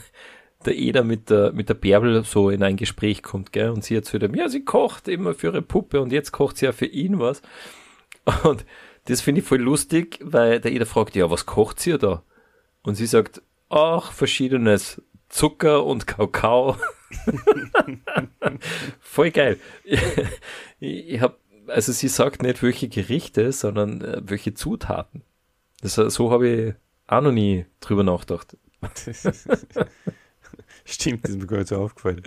der Eder mit der, mit der Bärbel so in ein Gespräch kommt, gell, und sie erzählt ihm, ja, sie kocht immer für ihre Puppe und jetzt kocht sie ja für ihn was. Und das finde ich voll lustig, weil der Eder fragt, ja, was kocht sie da? Und sie sagt, ach, verschiedenes. Zucker und Kakao. Voll geil. Ich habe, also sie sagt nicht welche Gerichte, sondern äh, welche Zutaten. Das, so habe ich auch noch nie drüber nachgedacht. Stimmt, das ist mir gar nicht so aufgefallen.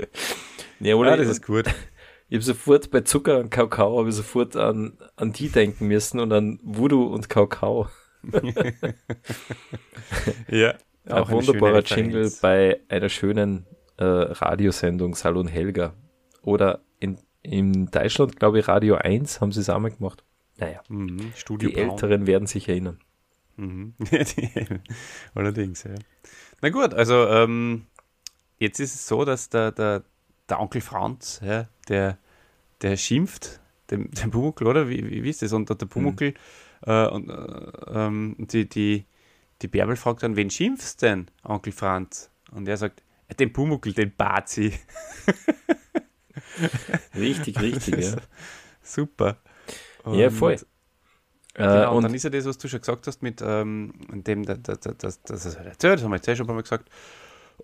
Ja, oder? Ja, das ist gut. Ich habe sofort bei Zucker und Kakao habe ich sofort an, an die denken müssen und an Voodoo und Kakao. ja. Auch ein wunderbarer Jingle bei einer schönen äh, Radiosendung Salon Helga. Oder in, in Deutschland, glaube ich, Radio 1 haben sie es einmal gemacht. Naja, mhm, die Braun. Älteren werden sich erinnern. Mhm. Allerdings, ja. Na gut, also ähm, jetzt ist es so, dass der, der, der Onkel Franz, ja, der, der schimpft dem, dem Pumuckl, oder? Wie, wie, wie ist das? Und der Pumuckl mhm. äh, und äh, ähm, die, die, die Bärbel fragt dann, wen schimpfst denn, Onkel Franz? Und er sagt, den Pumuckl, den Bazi. richtig, richtig, ja. Super. Und, ja, voll. Genau, und, und, dann ist ja das, was du schon gesagt hast, mit ähm, dem, dass das, das, das, das haben wir jetzt eh schon mal gesagt.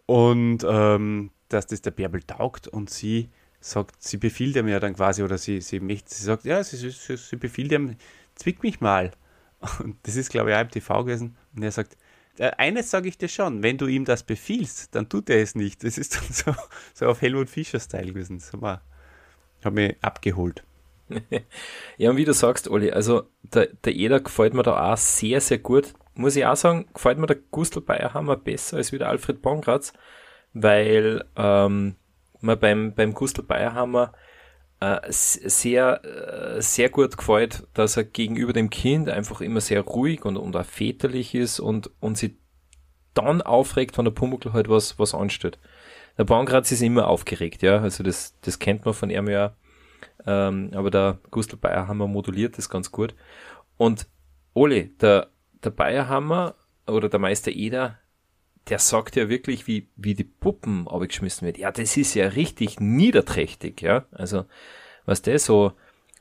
Und ähm, dass das der Bärbel taugt und sie sagt, sie befiehlt ihm ja dann quasi, oder sie, sie, möchte, sie sagt, ja, sie, sie, sie befiehlt ihm, zwick mich mal. Und das ist, glaube ich, auch im TV gewesen. Und er sagt, äh, eines sage ich dir schon, wenn du ihm das befiehlst, dann tut er es nicht. Das ist dann so, so auf Helmut Fischer-Style gewesen. Das hat mich abgeholt. ja, und wie du sagst, Olli, also der, der Eder gefällt mir da auch sehr, sehr gut. Muss ich auch sagen, gefällt mir der Gustl Bayerhammer besser als wieder Alfred Bongratz, weil ähm, man beim, beim Gustl Bayerhammer äh, sehr, äh, sehr gut gefällt, dass er gegenüber dem Kind einfach immer sehr ruhig und, und auch väterlich ist und, und sich dann aufregt, wenn der Pumuckl halt was, was ansteht. Der Bongratz ist immer aufgeregt, ja, also das, das kennt man von ihm ja ähm, aber der Gustl Bayerhammer moduliert das ganz gut. Und Ole, der, der Bayerhammer oder der Meister Eder, der sagt ja wirklich, wie, wie die Puppen abgeschmissen wird. Ja, das ist ja richtig niederträchtig, ja. Also, was der so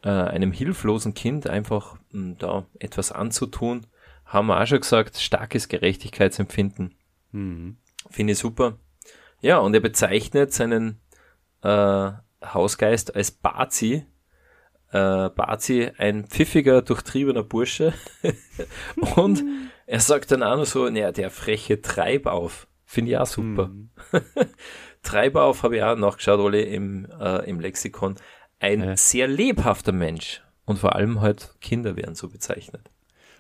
äh, einem hilflosen Kind einfach mh, hm, da etwas anzutun, haben wir auch schon gesagt, starkes Gerechtigkeitsempfinden. Mhm. Finde ich super. Ja, und er bezeichnet seinen äh, Hausgeist als Bazi. Äh, Bazi, ein pfiffiger, durchtriebener Bursche. und er sagt dann auch noch so, naja, der freche Treibauf. Finde ich auch super. Mhm. Treibauf habe ich auch nachgeschaut, alle im, äh, im Lexikon. Ein ja. sehr lebhafter Mensch. Und vor allem halt Kinder werden so bezeichnet.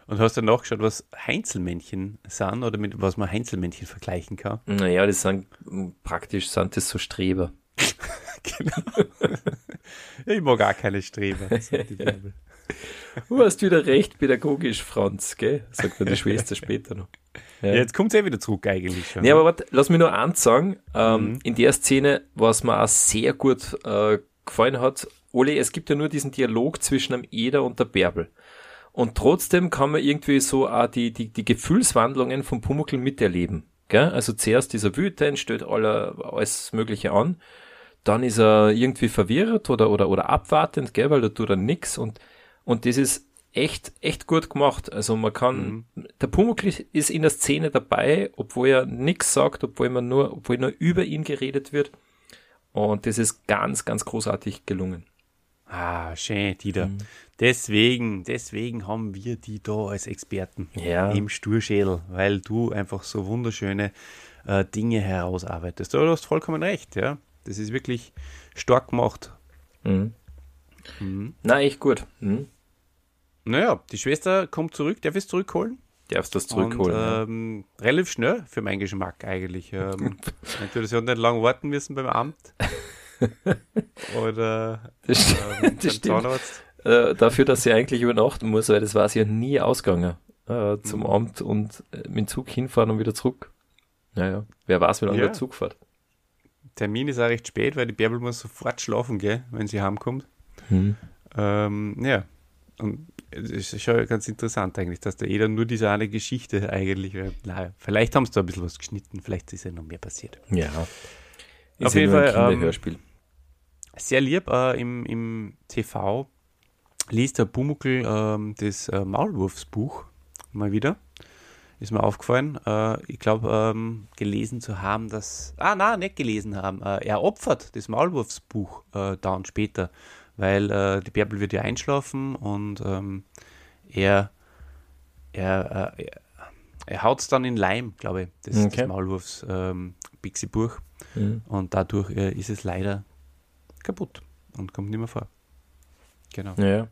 Und hast du nachgeschaut, was Heinzelmännchen sind oder mit was man Heinzelmännchen vergleichen kann? Naja, das sind praktisch sind das so Streber. genau. ich mag auch keine Streber. Du hast wieder recht pädagogisch, Franz, gell? Sagt dann die Schwester später noch. Ja. ja jetzt kommt es eh wieder zurück eigentlich schon. Nee, aber warte, lass mich nur eins sagen. Ähm, mhm. In der Szene, was mir auch sehr gut äh, gefallen hat, Oli, es gibt ja nur diesen Dialog zwischen dem Eder und der Bärbel. Und trotzdem kann man irgendwie so auch die, die, die Gefühlswandlungen von Pumuckl miterleben. Gell? Also zuerst dieser wütend, stellt alle, alles Mögliche an dann ist er irgendwie verwirrt oder, oder, oder abwartend, gell, weil da tut er nix und, und das ist echt, echt gut gemacht. Also man kann, mhm. der Pumuckl ist in der Szene dabei, obwohl er nix sagt, obwohl man nur, obwohl nur über ihn geredet wird. Und das ist ganz, ganz großartig gelungen. Ah, schön, Dieter. Mhm. Deswegen, deswegen haben wir die da als Experten ja. im Sturschädel, weil du einfach so wunderschöne äh, Dinge herausarbeitest. Du hast vollkommen recht, ja. Das ist wirklich stark gemacht. Mhm. Mhm. Na, echt gut. Mhm. Naja, die Schwester kommt zurück. Darf ich es zurückholen? Darfst du das zurückholen? Und, ähm, ja. Relativ schnell für meinen Geschmack eigentlich. Ähm, natürlich hat nicht lange warten müssen beim Amt. Oder das, ähm, das stimmt. Äh, dafür, dass sie eigentlich übernachten muss, weil das war sie ja nie ausgegangen. Äh, zum mhm. Amt und äh, mit dem Zug hinfahren und wieder zurück. Naja, wer weiß, wie lange ja. der Zug fährt. Termin ist auch recht spät, weil die Bärbel muss sofort schlafen, gell, wenn sie heimkommt. Hm. Ähm, ja, und es ist schon ganz interessant eigentlich, dass da jeder nur diese eine Geschichte eigentlich, na, vielleicht haben sie da ein bisschen was geschnitten, vielleicht ist ja noch mehr passiert. Ja. Ist Auf jeden Fall. Ähm, sehr lieb äh, im, im TV liest der Pumuckl ähm, das äh, Maulwurfsbuch mal wieder ist mir aufgefallen. Äh, ich glaube, ähm, gelesen zu haben, dass. Ah, nein, nicht gelesen haben. Äh, er opfert das Maulwurfsbuch äh, dann später, weil äh, die Bärbel wird ja einschlafen und ähm, er, er, äh, er, haut es dann in Leim, glaube ich, das, okay. das Maulwurfs ähm, Bixi-Buch. Mhm. Und dadurch äh, ist es leider kaputt und kommt nicht mehr vor. Genau. Ja.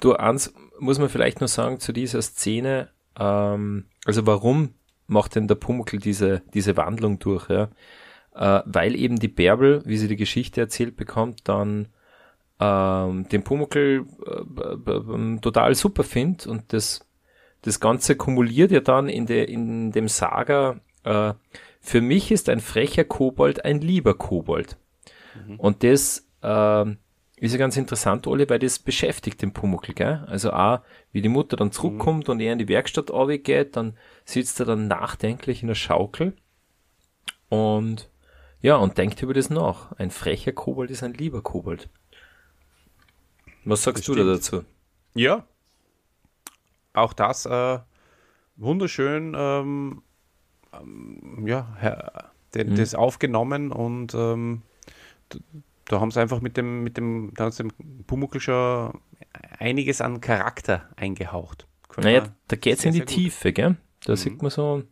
Du, eins muss man vielleicht noch sagen zu dieser Szene, ähm, also warum macht denn der Pumuckl diese, diese Wandlung durch? Ja? Äh, weil eben die Bärbel, wie sie die Geschichte erzählt bekommt, dann ähm, den Pumuckl äh, total super findet und das, das Ganze kumuliert ja dann in, der in dem Saga, äh, für mich ist ein frecher Kobold ein lieber Kobold. Mhm. Und das äh, ist ja ganz interessant, Oli, weil das beschäftigt den Pumuckl, gell? Also auch, wie die Mutter dann zurückkommt mhm. und er in die Werkstatt geht, dann sitzt er dann nachdenklich in der Schaukel und ja, und denkt über das nach. Ein frecher Kobold ist ein lieber Kobold. Was sagst das du da dazu? Ja, auch das äh, wunderschön, ähm, ähm, ja, den, mhm. das aufgenommen und ähm, da haben sie einfach mit dem, mit dem, da sie dem Pumuckl schon einiges an Charakter eingehaucht. naja, da geht es in die Tiefe, gell? Da mhm. sieht man so,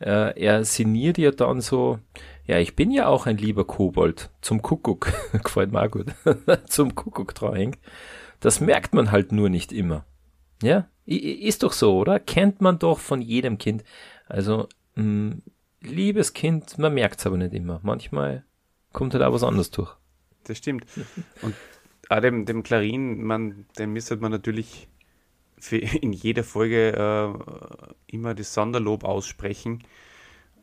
äh, er sinniert ja dann so, ja, ich bin ja auch ein lieber Kobold, zum Kuckuck, gefällt mir auch gut, zum Kuckuck dran Das merkt man halt nur nicht immer. Ja, ist doch so, oder? Kennt man doch von jedem Kind. Also, mh, mm, liebes Kind, man merkt es aber nicht immer. Manchmal kommt halt auch was anderes durch. Das stimmt. Und auch dem, dem Klarin, man, dem müsste man natürlich für in jeder Folge äh, immer das Sonderlob aussprechen,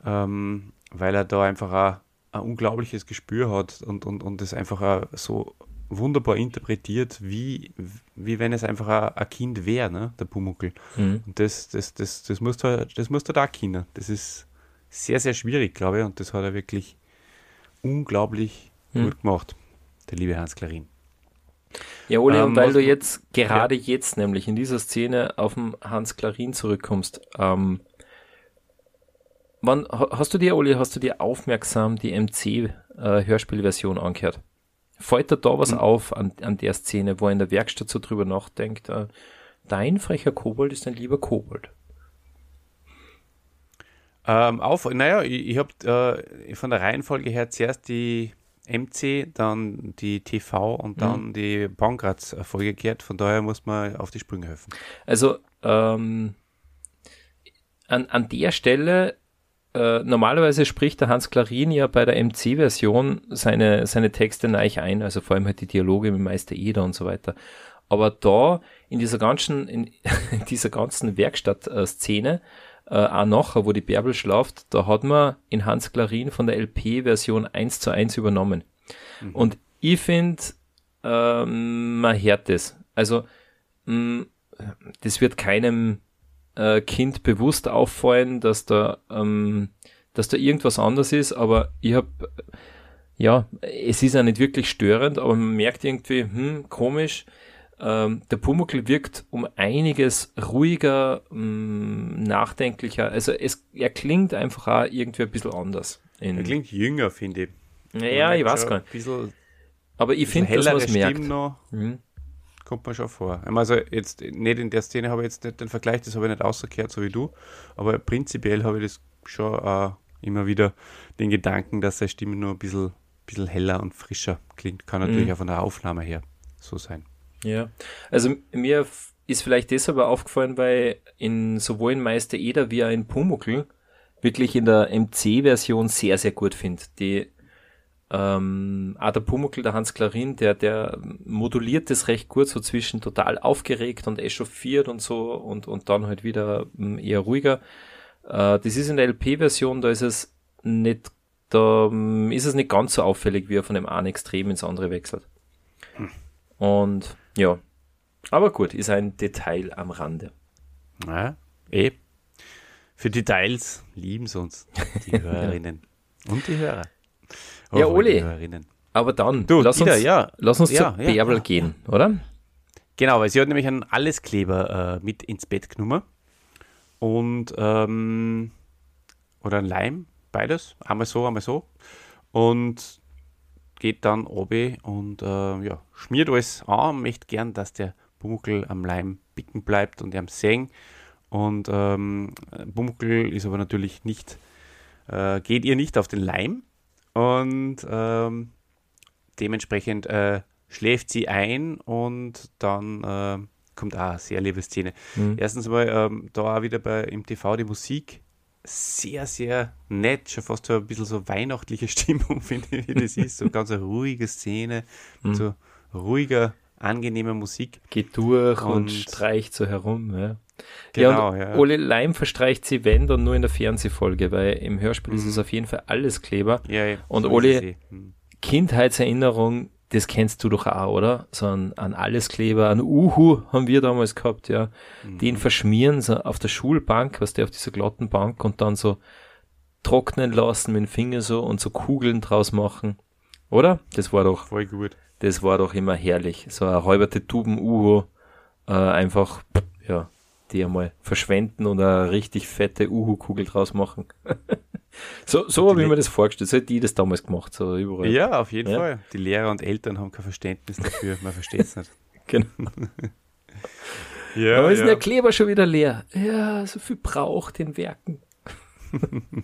ähm, weil er da einfach auch ein unglaubliches Gespür hat und, und, und das einfach so wunderbar interpretiert, wie, wie wenn es einfach ein, ein Kind wäre, ne, der Pumuckel. Mhm. Und das, das, das, das musst du, das musst du da kennen. Das ist sehr, sehr schwierig, glaube ich, und das hat er wirklich unglaublich mhm. gut gemacht, der liebe Hans Klarin. Ja, Ole, ähm, und weil du jetzt gerade ja. jetzt nämlich in dieser Szene auf den Hans Klarin zurückkommst, ähm, wann, hast du dir, Ole, hast du dir aufmerksam die MC-Hörspielversion äh, angehört? Fällt dir da was mhm. auf an, an der Szene, wo er in der Werkstatt so drüber nachdenkt, äh, dein frecher Kobold ist ein lieber Kobold? Ähm, auf, naja, ich, ich habe äh, von der Reihenfolge her zuerst die MC, dann die TV und mhm. dann mhm. die Baumgraz-Folge gehört. Von daher muss man auf die Sprünge helfen. Also ähm, an, an der Stelle äh, normalerweise spricht der Hans Klarin ja bei der MC-Version seine, seine Texte neu ein, also vor allem halt die Dialoge mit Meister Eder und so weiter. Aber da in dieser ganzen, in, in dieser ganzen Werkstatt-Szene, äh, auch nachher, wo die Bärbel schlaft, da hat man in Hans Klarin von der LP-Version 1 zu 1 übernommen. Mhm. Und ich finde, ähm, man hört das. Also, mh, mm, das wird keinem äh, Kind bewusst auffallen, dass da, ähm, dass da irgendwas anders ist, aber ich habe, ja, es ist ja nicht wirklich störend, aber man merkt irgendwie, hm, komisch, ähm, der Pumuckl wirkt um einiges ruhiger, mh, mm, nachdenklicher, also es, er klingt einfach auch irgendwie ein bisschen anders. er klingt jünger, finde ich. Ja, ich weiß gar nicht. aber ich finde, dass man es merkt. Noch. Mhm kommt mir schon vor. Also jetzt nicht in der Szene habe ich jetzt nicht den Vergleich, das habe ich nicht ausgekehrt, so wie du, aber prinzipiell habe ich das schon äh, immer wieder den Gedanken, dass seine Stimme nur ein bisschen, bisschen heller und frischer klingt. Kann natürlich mhm. auch von der Aufnahme her so sein. Ja, also mir ist vielleicht deshalb aufgefallen, weil in sowohl in Meister Eder wie auch in Pumuckl wirklich in der MC-Version sehr, sehr gut finde. Die ähm, der Pumuckl, der Hans Klarin, der, der moduliert das recht gut, so zwischen total aufgeregt und echauffiert und so und, und dann halt wieder ähm, eher ruhiger. Äh, das ist in der LP-Version, da ist es nicht, da ähm, ist es nicht ganz so auffällig, wie er von dem einen Extrem ins andere wechselt. Hm. Und ja, aber gut, ist ein Detail am Rande. Ja, eh. Für Details lieben sie uns, die Hörerinnen und die Hörer. Ja, Oli. Aber dann, du, lass, Ida, uns, ja. lass uns ja, zu ja, Bärbel ja, gehen, oder? Genau, weil sie hat nämlich einen Alleskleber äh, mit ins Bett genommen. Und, ähm, oder ein Leim, beides. Einmal so, einmal so. Und geht dann oben und äh, ja, schmiert alles an, möchte gern, dass der Bumuckel am Leim bicken bleibt und am sehen. Und ähm, Bumuckel ist aber natürlich nicht, äh, geht ihr nicht auf den Leim, und ähm, dementsprechend äh, schläft sie ein und dann äh, kommt auch eine sehr liebe Szene. Mhm. Erstens mal ähm, da auch wieder bei, im TV die Musik sehr, sehr nett, schon fast so ein bisschen so weihnachtliche Stimmung, finde ich, wie das ist. So ganz eine ruhige Szene, mhm. so ruhiger, angenehmer Musik. Geht durch und, und streicht so herum, ja. Genau, ja, ja. Ole Leim verstreicht sie, wenn, dann nur in der Fernsehfolge, weil im Hörspiel mhm. ist es auf jeden Fall alles Kleber. Ja, ja. Und so Ole hm. Kindheitserinnerung, das kennst du doch auch, oder? So ein, ein Alleskleber, ein Uhu haben wir damals gehabt, ja. Mhm. Den verschmieren so auf der Schulbank, was der auf dieser glatten Bank und dann so trocknen lassen mit dem Finger so und so Kugeln draus machen. Oder? Das war doch. Voll gut. Das war doch immer herrlich. So eine räuberte Tuben-Uhu, äh, einfach, ja, die einmal verschwenden und eine richtig fette Uhu-Kugel draus machen. so so habe ich mir das vorgestellt. So hätte ich das damals gemacht, so überall. Ja, auf jeden ja. Fall. Die Lehrer und Eltern haben kein Verständnis dafür. Man versteht es nicht. genau. ja, Aber ist ja. der Kleber schon wieder leer? Ja, so viel braucht den Werken. Genau.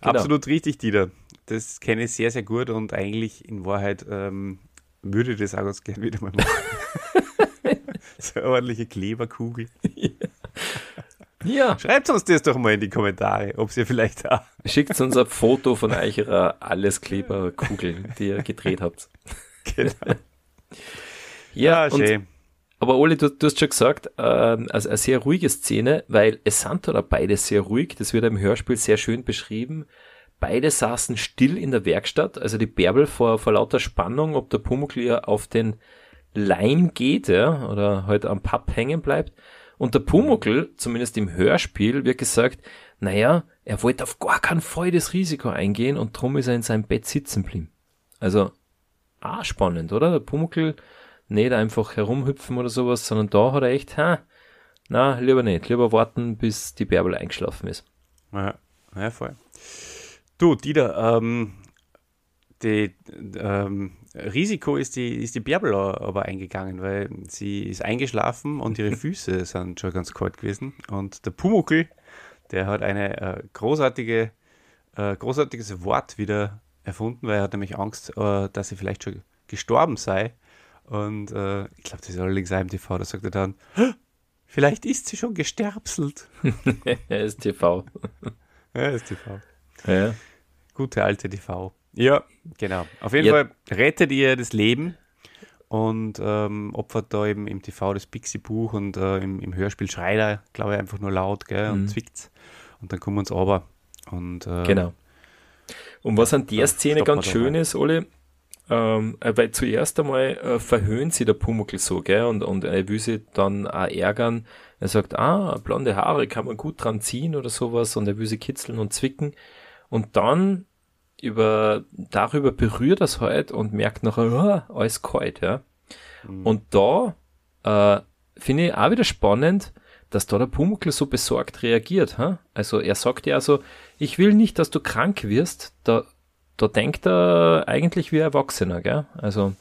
Absolut richtig, Dieter. Das kenne ich sehr, sehr gut und eigentlich in Wahrheit ähm, würde ich das auch ganz gerne wieder mal machen. So eine ordentliche Kleberkugel. Ja. Schreibt uns das doch mal in die Kommentare, ob ihr vielleicht da. Schickt uns ein Foto von eurer Alleskleberkugel, die ihr gedreht habt. Genau. ja, ja schön. Aber Oli, du, du, hast schon gesagt, äh, also eine sehr ruhige Szene, weil es sind da beide sehr ruhig, das wird im Hörspiel sehr schön beschrieben. Beide saßen still in der Werkstatt, also die Bärbel vor, vor lauter Spannung, ob der Pumuckl ihr auf den Leim geht, ja, oder halt am Papp hängen bleibt. Und der Pumuckl, zumindest im Hörspiel, wird gesagt, naja, er wollte auf gar keinen Fall das Risiko eingehen und drum ist er in seinem Bett sitzen geblieben. Also, ah, spannend, oder? Der Pumuckl nicht einfach herumhüpfen oder sowas, sondern da hat er echt, ha, na, lieber nicht, lieber warten, bis die Bärbel eingeschlafen ist. Ja, ja voll. Du, Dieter, ähm, die, ähm, Risiko ist die, ist die Bärbel aber eingegangen, weil sie ist eingeschlafen und ihre Füße sind schon ganz kalt gewesen. Und der Pumuckel, der hat eine äh, großartige, äh, großartiges Wort wieder erfunden, weil er hat nämlich Angst, äh, dass sie vielleicht schon gestorben sei. Und äh, ich glaube, das ist allerdings auch im TV, da sagt er dann, vielleicht ist sie schon gesterbselt. er ist TV. er ist TV. Ja. Gute alte TV. Ja, genau. Auf jeden ja. Fall rettet ihr das Leben und ähm, opfert da eben im TV das Pixie-Buch und äh, im, im, Hörspiel schreit er, glaube ich, einfach nur laut gell, und mhm. zwickt Und dann kommen wir uns aber. Und, äh, genau. Und was an der Szene ganz schön ist, Ole, ähm, äh, weil zuerst einmal äh, verhöhnt sie der Pumuckl so, gell, und, und er will sie dann auch ärgern. Er sagt, ah, blonde Haare kann man gut dran ziehen oder sowas, und er will sie kitzeln und zwicken. Und dann über, darüber berührt er es halt und merkt nachher, oh, alles kalt, ja. Mhm. Und da äh, finde ich auch wieder spannend, dass da der Pumuckl so besorgt reagiert. Ha? Also er sagt ja also, ich will nicht, dass du krank wirst. Da da denkt er eigentlich wie Erwachsener, gell? Also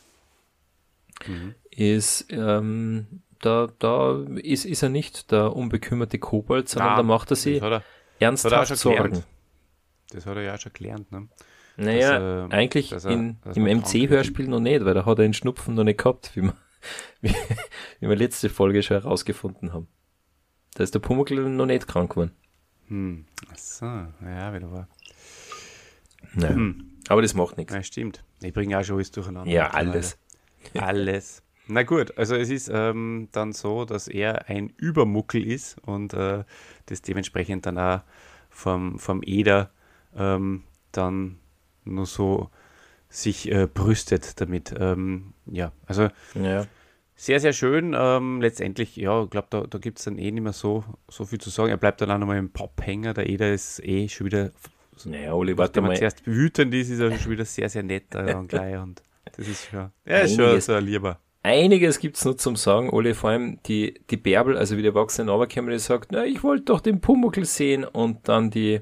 mhm. ist ähm, da, da ist, ist er nicht der unbekümmerte Kobold, sondern Na, da macht er sich er, ernsthaft Sorgen. Gelernt. Das hat er ja auch schon gelernt, ne? Naja, dass, äh, eigentlich er, in, im MC-Hörspiel noch nicht, weil da hat er den Schnupfen noch nicht gehabt, wie wir, wie, wie wir letzte Folge schon herausgefunden haben. Da ist der Pumuckl noch nicht krank geworden. Hm. Achso, ja, wieder war. Naja. Hm. Aber das macht nichts. Ja, stimmt. Ich bringe auch schon alles durcheinander. Ja, alles. Alles. Na gut, also es ist ähm, dann so, dass er ein Übermuckel ist und äh, das dementsprechend dann auch vom, vom Eder ähm, dann nur so sich äh, brüstet damit. Ähm, ja, also ja. sehr, sehr schön. Ähm, letztendlich, ja, ich glaube, da, da gibt es dann eh nicht mehr so, so viel zu sagen. Er bleibt dann auch nochmal im Pop-Hänger. Der Eder ist eh schon wieder naja, Oli, warte mal. zuerst wütend ist, ist er schon wieder sehr, sehr nett dann gleich und das ist schon, ja, ist schon so ein Lieber. Einiges gibt es nur zum Sagen, Oli, vor allem die, die Bärbel, also wie die Erwachsene runterkommen, die sagt, na, ich wollte doch den Pumuckl sehen und dann die,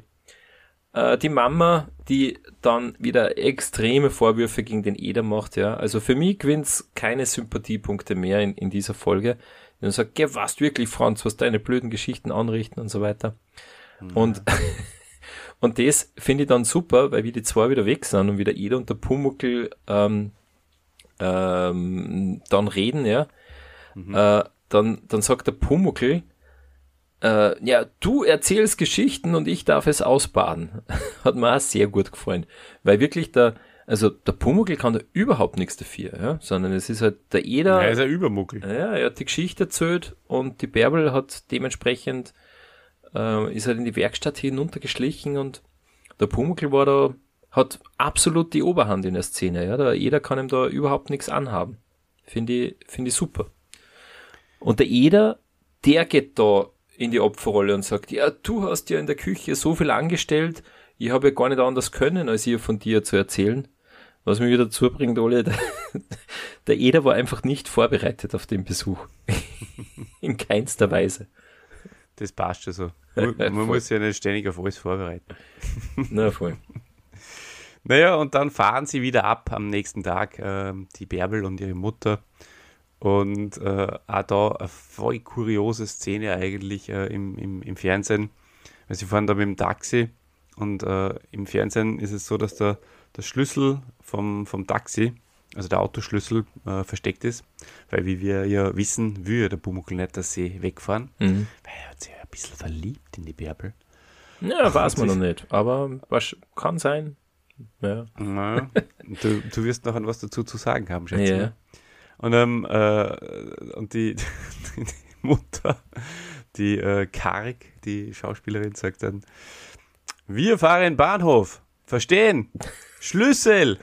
äh, die Mama, die dann wieder extreme Vorwürfe gegen den Eder macht, ja. Also für mich gewinnt's keine Sympathiepunkte mehr in, in dieser Folge. Und sagt, geh was wirklich, Franz, was deine blöden Geschichten anrichten und so weiter. Ja. Und Und das finde ich dann super, weil wir die zwei wieder weg sind und wieder Eder und der Pumuckl ähm, ähm, dann reden, ja. Mhm. Äh, dann, dann sagt der Pumuckl, äh, ja, du erzählst Geschichten und ich darf es ausbaden. Hat mir auch sehr gut gefallen. Weil wirklich der, also der Pumuckl kann da überhaupt nichts dafür, ja, sondern es ist halt der Eder. Er ist ein Übermuckel. Ja, er hat die Geschichte erzählt und die Bärbel hat dementsprechend äh, ist halt in die Werkstatt hinuntergeschlichen und der Pumuckl war da hat absolut die Oberhand in der Szene. Ja? Da, jeder kann ihm da überhaupt nichts anhaben. Finde ich, finde ich super. Und der Eder, der geht da in die Opferrolle und sagt, ja, du hast ja in der Küche so viel angestellt, ich habe ja gar nicht anders können, als ihr von dir zu erzählen. Was mich wieder dazu bringt, Ole, der, der Eder war einfach nicht vorbereitet auf den Besuch. in keinster Weise. Das passt schon so. Man, man muss ja nicht ständig auf alles vorbereiten. Na, voll. Naja, und dann fahren sie wieder ab am nächsten Tag, äh, die Bärbel und ihre Mutter. Und äh, auch da eine voll kuriose Szene eigentlich äh, im, im, im Fernsehen. Weil sie fahren da mit dem Taxi und äh, im Fernsehen ist es so, dass der, der Schlüssel vom, vom Taxi, also der Autoschlüssel, äh, versteckt ist. Weil, wie wir ja wissen, ja der Bumuckel nicht, dass sie wegfahren. Mhm. Weil er hat sich ja ein bisschen verliebt in die Bärbel. Ja, weiß man noch nicht. Aber was kann sein. Ja. ja du, du wirst noch was dazu zu sagen haben, schätze ich. Ja. Und, ähm, äh, und die, die, Mutter, die äh, Karg, die Schauspielerin, sagt dann, wir fahren Bahnhof. Verstehen? Schlüssel!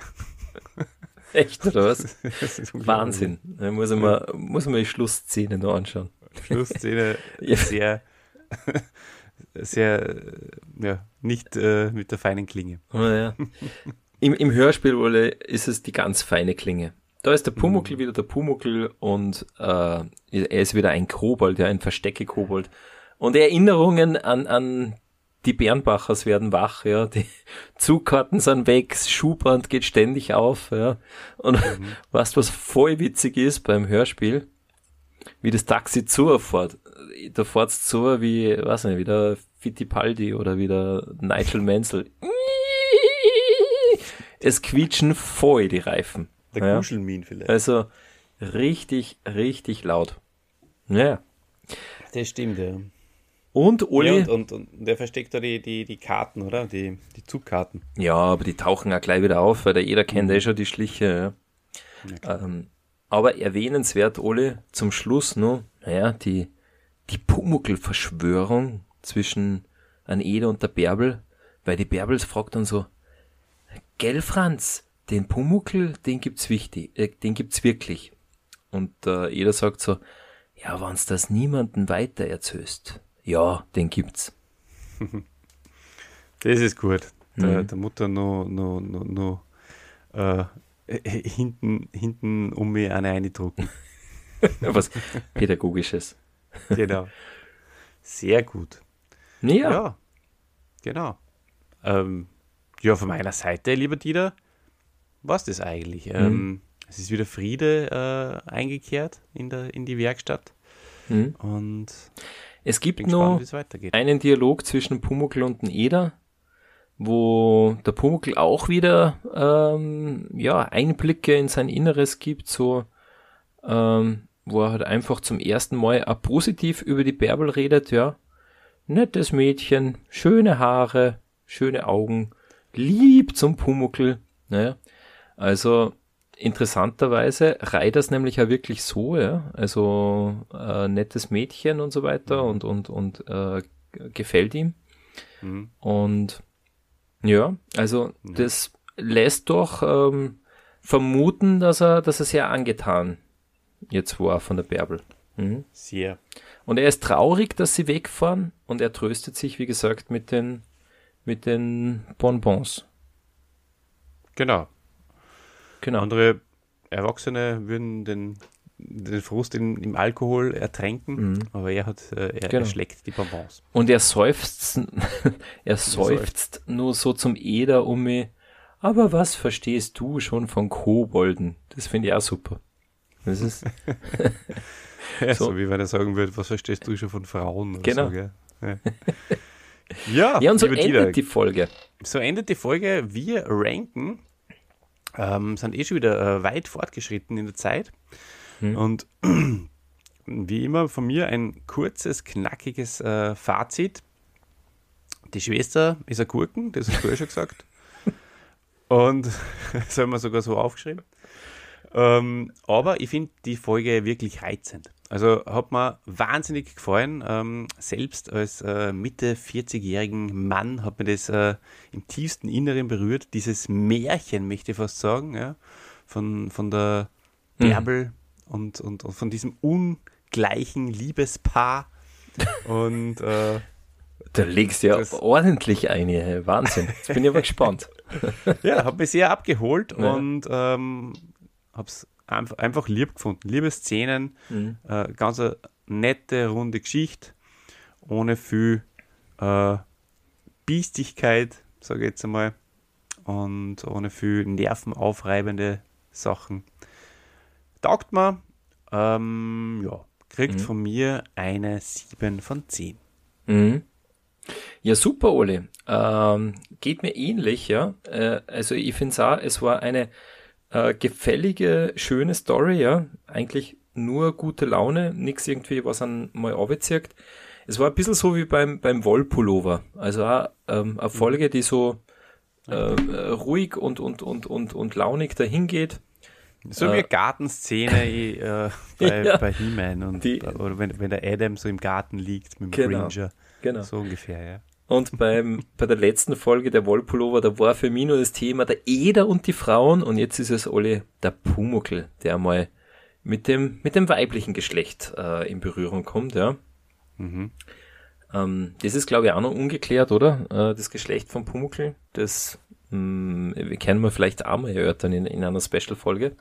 Echt, oder was? Wahnsinn. Da muss man, ja. muss man die Schlussszene noch anschauen. Schlussszene ja. sehr, sehr, ja, nicht äh, mit der feinen Klinge. Oh, ja. Im, Im Hörspiel, Ole, ist es die ganz feine Klinge. Da ist der Pumuckl mhm. wieder der Pumuckl und äh, er ist wieder ein Kobold, ja, ein Verstecke-Kobold. Und Erinnerungen an, an die Bernbachers werden wach, ja, die Zugkarten sind weg, Schuhband geht ständig auf, ja. Und mhm. weißt was voll witzig ist beim Hörspiel? Wie das Taxi zufährt. Da fährt's zu wie, weiß nicht, wie der Fittipaldi oder wie der Nigel Mansell. Es quietschen voll die Reifen. Der ja. Kuschelmin vielleicht. Also richtig, richtig laut. Ja. Das stimmt, ja. Und Uli. Ja, und, und, und, der versteckt da die, die, die Karten, oder? Die, die Zugkarten. Ja, aber die tauchen auch gleich wieder auf, weil der jeder kennt mhm. eh schon die Schliche. Ja. Ähm, aber erwähnenswert, Uli, zum Schluss nur, naja, die, die Pumuckl-Verschwörung zwischen an Eder und der Bärbel, weil die Bärbels fragt dann so, Gell, Franz, den Pumuckl, den gibt's wichtig, äh, den gibt's wirklich. Und äh, Eder sagt so, ja, wenn's das niemanden weiter erzählst, ja, den gibt's. Das ist gut. Der, mhm. der Mutter noch, noch, noch, noch äh, hinten, hinten um mir eine eindrucken. Was Pädagogisches. Genau. Sehr gut. Ja. ja genau. Ähm, ja, von meiner Seite, lieber Dieter, was das eigentlich? Mhm. Ähm, es ist wieder Friede äh, eingekehrt in, der, in die Werkstatt. Mhm. Und es gibt noch einen Dialog zwischen Pumuckl und Eder, wo der Pumuckl auch wieder ähm, ja, Einblicke in sein Inneres gibt, so ähm, wo er halt einfach zum ersten Mal auch positiv über die Bärbel redet, ja. Nettes Mädchen, schöne Haare, schöne Augen, lieb zum Pumuckl, ne? Also interessanterweise reiht das nämlich ja wirklich so, ja. Also äh, nettes Mädchen und so weiter mhm. und, und, und äh, gefällt ihm. Mhm. Und ja, also mhm. das lässt doch ähm, vermuten, dass er, dass er sehr angetan jetzt war von der Bärbel. Mhm. Sehr. Und er ist traurig, dass sie wegfahren und er tröstet sich, wie gesagt, mit den, mit den Bonbons. Genau. Genau. Andere Erwachsene würden den, den Frust in, im Alkohol ertränken, mhm. aber er hat, äh, er, genau. er, schlägt die Bonbons. Und er seufzt, er seufzt nur so zum Eder um mich. Aber was verstehst du schon von Kobolden? Das finde ich auch super. Das ist. ja, so. so. wie wenn er sagen würde, was verstehst du schon von Frauen? genau. So, ja. ja. ja, und so endet Dieter, die Folge. So endet die Folge. Wir ranken ähm, sind eh schon wieder äh, weit fortgeschritten in der Zeit. Hm. Und wie immer von mir ein kurzes, knackiges äh, Fazit. Die Schwester ist ein Gurken, das hast du ja schon gesagt. Und das haben wir sogar so aufgeschrieben. Ähm, aber ich finde die Folge wirklich reizend. Also hat mir wahnsinnig gefallen. Ähm, selbst als äh, Mitte 40-jährigen Mann hat mir das äh, im tiefsten Inneren berührt. Dieses Märchen, möchte ich fast sagen, ja, von, von der mhm. Bärbel mhm. und, und, und, von diesem ungleichen Liebespaar. und äh, da legst du ja ordentlich eine. Wahnsinn. Jetzt bin ich aber gespannt. ja, habe mich sehr abgeholt ja. und ähm, habe es einfach, einfach lieb gefunden. Liebe Szenen, mhm. äh, ganz nette, runde Geschichte, ohne viel äh, Biestigkeit, sage ich jetzt einmal, und ohne viel nervenaufreibende Sachen. Taugt mir, ähm, ja, kriegt mhm. von mir eine 7 von 10. Mhm. Ja, super, Ole. Ähm, geht mir ähnlich, ja. Äh, also ich finde es auch, es war eine äh, gefällige, schöne Story, ja. Eigentlich nur gute Laune, nichts irgendwie, was an mal aufzirkt. Es war ein bisschen so wie beim, beim Wollpullover. Also auch ähm, eine Folge, die so äh, ruhig und, und, und, und, und launig dahin geht. So wie eine äh, Gartenszene äh, bei, ja, bei He-Man und die, oder wenn, wenn der Adam so im Garten liegt mit dem genau, Ranger. Genau. So ungefähr, ja. Und beim, bei der letzten Folge der Wollpullover, da war für mich nur das Thema der Eder und die Frauen und jetzt ist es alle der Pumuckel, der mal mit dem, mit dem weiblichen Geschlecht äh, in Berührung kommt, ja. Mhm. Ähm, das ist, glaube ich, auch noch ungeklärt, oder? Äh, das Geschlecht von Pumuckel. Das mh, mm, können wir vielleicht auch mal erörtern in, in einer Special-Folge.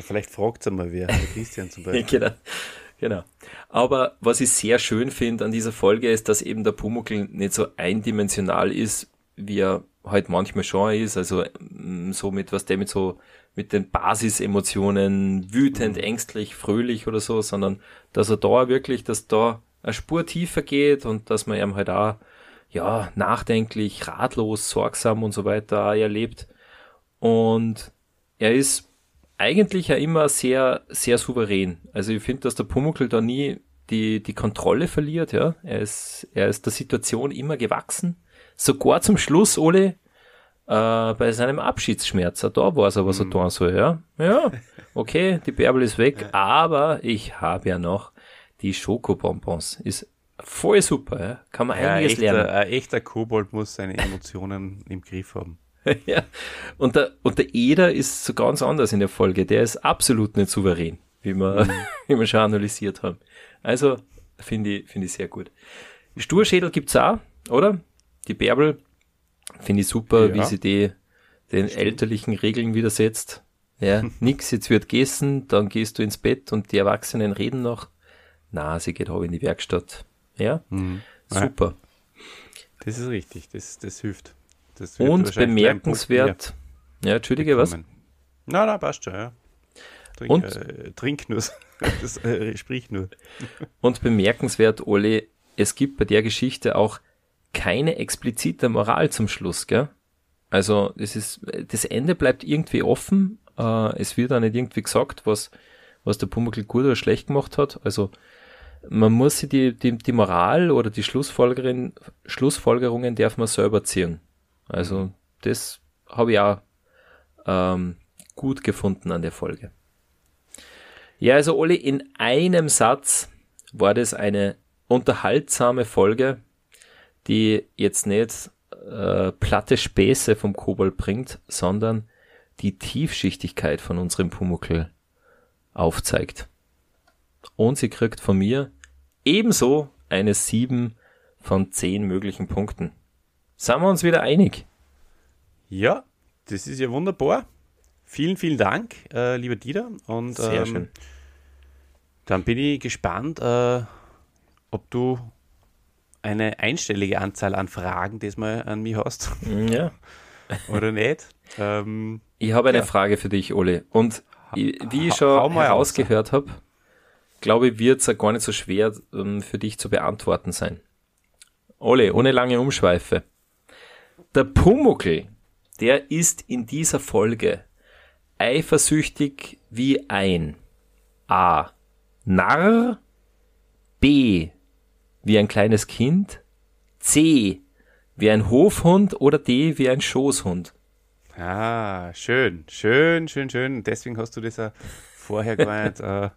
Vielleicht fragt es einmal wer, der Christian zum Beispiel. genau. Genau. Aber was ich sehr schön finde an dieser Folge ist, dass eben der Pumuckl nicht so eindimensional ist, wie er halt manchmal schon ist. Also mm, so mit was der mit so mit den Basisemotionen wütend, mhm. ängstlich, fröhlich oder so, sondern dass er da wirklich, dass da eine Spur tiefer geht und dass man ihm halt auch ja nachdenklich, ratlos, sorgsam und so weiter erlebt. Und er ist eigentlich ja immer sehr, sehr souverän. Also ich finde, dass der Pumuckl da nie die, die Kontrolle verliert, ja. Er ist, er ist der Situation immer gewachsen. Sogar zum Schluss, Ole, äh, bei seinem Abschiedsschmerz, da war es aber so mm. so, ja. Ja, okay, die Bärbel ist weg, aber ich habe ja noch die Schokobonbons. Ist voll super, ja. Kann man ja, einiges echter, lernen. Ein echter Kobold muss seine Emotionen im Griff haben. ja. Und der, und der Eder ist so ganz anders in der Folge. Der ist absolut nicht souverän, wie wir, mhm. wie wir schon analysiert haben. Also, finde ich, finde ich sehr gut. Sturschädel gibt's auch, oder? Die Bärbel, finde ich super, ja. wie sie die, den Stimmt. elterlichen Regeln widersetzt. Ja, nix, jetzt wird gegessen, dann gehst du ins Bett und die Erwachsenen reden noch. Na, sie geht auch in die Werkstatt. Ja, mhm. super. Das ist richtig, das, das hilft und bemerkenswert. Ja, entschuldige, was? Na, na, passt schon, ja. Trink, und, äh, trink nur, das, äh, sprich nur. und bemerkenswert, Oli, es gibt bei der Geschichte auch keine explizite Moral zum Schluss, gell? Also, das ist, das Ende bleibt irgendwie offen. Äh, es wird auch nicht irgendwie gesagt, was, was der Pumuckl gut oder schlecht gemacht hat. Also, man muss sich die, die, die Moral oder die Schlussfolgerin, Schlussfolgerungen darf man selber ziehen. Also das habe ich auch ähm, gut gefunden an der Folge. Ja, also Olli, in einem Satz war das eine unterhaltsame Folge, die jetzt nicht äh, platte Späße vom Kobold bringt, sondern die Tiefschichtigkeit von unserem Pumuckl aufzeigt. Und sie kriegt von mir ebenso eine 7 von 10 möglichen Punkten. Sind wir uns wieder einig? Ja, das ist ja wunderbar. Vielen, vielen Dank, äh, lieber Dieter. Und, Sehr ähm, schön. Dann bin ich gespannt, äh, ob du eine einstellige Anzahl an Fragen diesmal an mich hast. Mm, ja. Oder nicht? Ähm, ich habe eine ja. Frage für dich, Ole. Und wie ich schon herausgehört habe, glaube ich, wird es gar nicht so schwer ähm, für dich zu beantworten sein. Ole, ohne lange Umschweife. Der Pumuckl, der ist in dieser Folge eifersüchtig wie ein A. Narr, B. wie ein kleines Kind, C. wie ein Hofhund oder D. wie ein Schoßhund. Ah, schön, schön, schön, schön. Deswegen hast du das ja vorher gar nicht äh,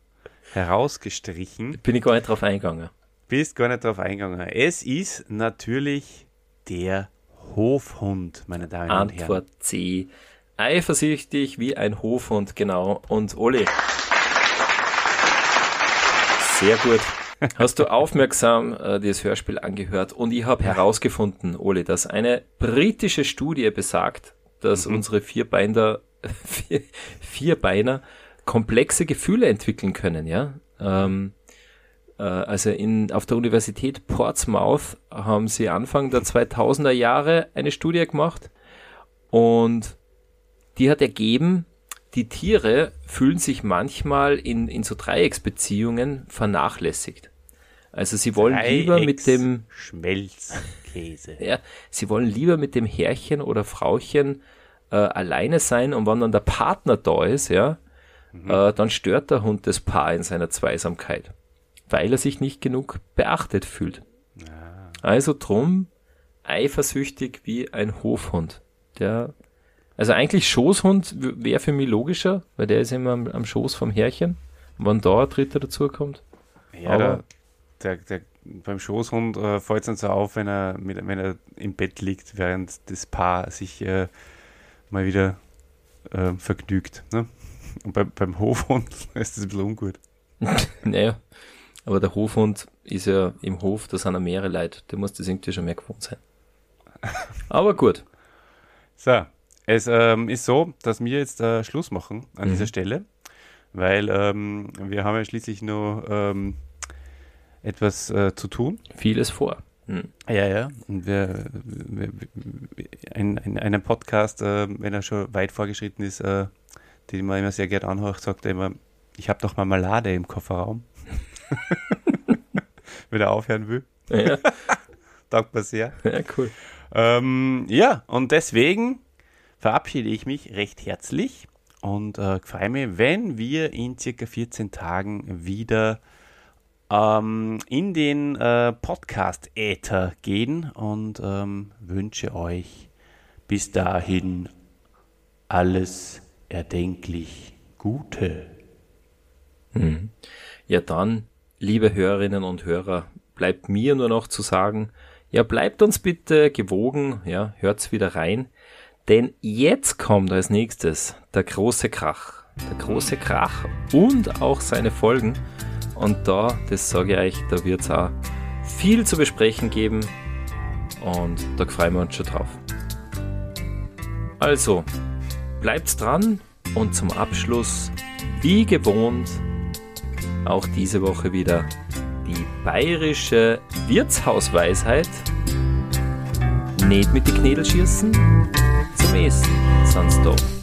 herausgestrichen. Bin ich gar nicht drauf eingegangen. Bist gar nicht drauf eingegangen. Es ist natürlich der Hofhund, meine Damen Antwort und Herren. Antwort C. Eifersüchtig wie ein Hofhund, genau. Und Oli. Sehr gut. Hast du aufmerksam äh, das Hörspiel angehört und ich habe herausgefunden, Oli, dass eine britische Studie besagt, dass mhm. unsere Vierbeiner, vier, Vierbeiner komplexe Gefühle entwickeln können, ja. Ähm, äh, also in, auf der Universität Portsmouth haben sie Anfang der 2000er Jahre eine Studie gemacht und die hat ergeben, die Tiere fühlen sich manchmal in, in so Dreiecksbeziehungen vernachlässigt. Also sie wollen Dreiecks lieber mit dem Schmelzkäse. ja, sie wollen lieber mit dem Herrchen oder Frauchen äh, alleine sein und wenn dann der Partner da ist, ja, mhm. äh, dann stört der Hund das Paar in seiner Zweisamkeit weil er sich nicht genug beachtet fühlt. Ah. Also drum eifersüchtig wie ein Hofhund. Der, also eigentlich Schoßhund wäre für mich logischer, weil der ist immer am, am Schoß vom Herrchen. Wann da ein Dritter dazukommt. Ja, Aber der, der, der, beim Schoßhund äh, fällt es dann so auf, wenn er, mit, wenn er im Bett liegt, während das Paar sich äh, mal wieder äh, vergnügt. Ne? Und bei, beim Hofhund ist das ein bisschen ungut. naja, aber der Hofhund ist ja im Hof, da sind ja mehrere Leute. Der muss das irgendwie schon mehr gewohnt sein. Aber gut. So, es ähm, ist so, dass wir jetzt äh, Schluss machen an mhm. dieser Stelle, weil ähm, wir haben ja schließlich nur ähm, etwas äh, zu tun. Vieles vor. Mhm. Ja, ja. Und wir, wir, wir ein, ein, einen Podcast, äh, wenn er schon weit vorgeschritten ist, äh, den man immer sehr gerne anhört, sagt er immer, ich habe doch mal Malade im Kofferraum. Wenn er aufhören will. Ja. Danke mir sehr. Ja, cool. Ähm, ja, und deswegen verabschiede ich mich recht herzlich und äh, freue mich, wenn wir in circa 14 Tagen wieder ähm, in den äh, Podcast-Äther gehen und ähm, wünsche euch bis dahin alles erdenklich Gute. Mhm. Ja, dann liebe Hörerinnen und Hörer, bleibt mir nur noch zu sagen, ja, bleibt uns bitte gewogen, ja, hört's wieder rein, denn jetzt kommt als nächstes der große Krach. Der große Krach und auch seine Folgen. Und da, das sage ich euch, da wird's auch viel zu besprechen geben. Und da freuen wir uns schon drauf. Also, bleibt's dran und zum Abschluss, wie gewohnt, auch diese Woche wieder die bayerische Wirtshausweisheit. Nicht mit den Knädel schießen, zum Essen, sonst doch.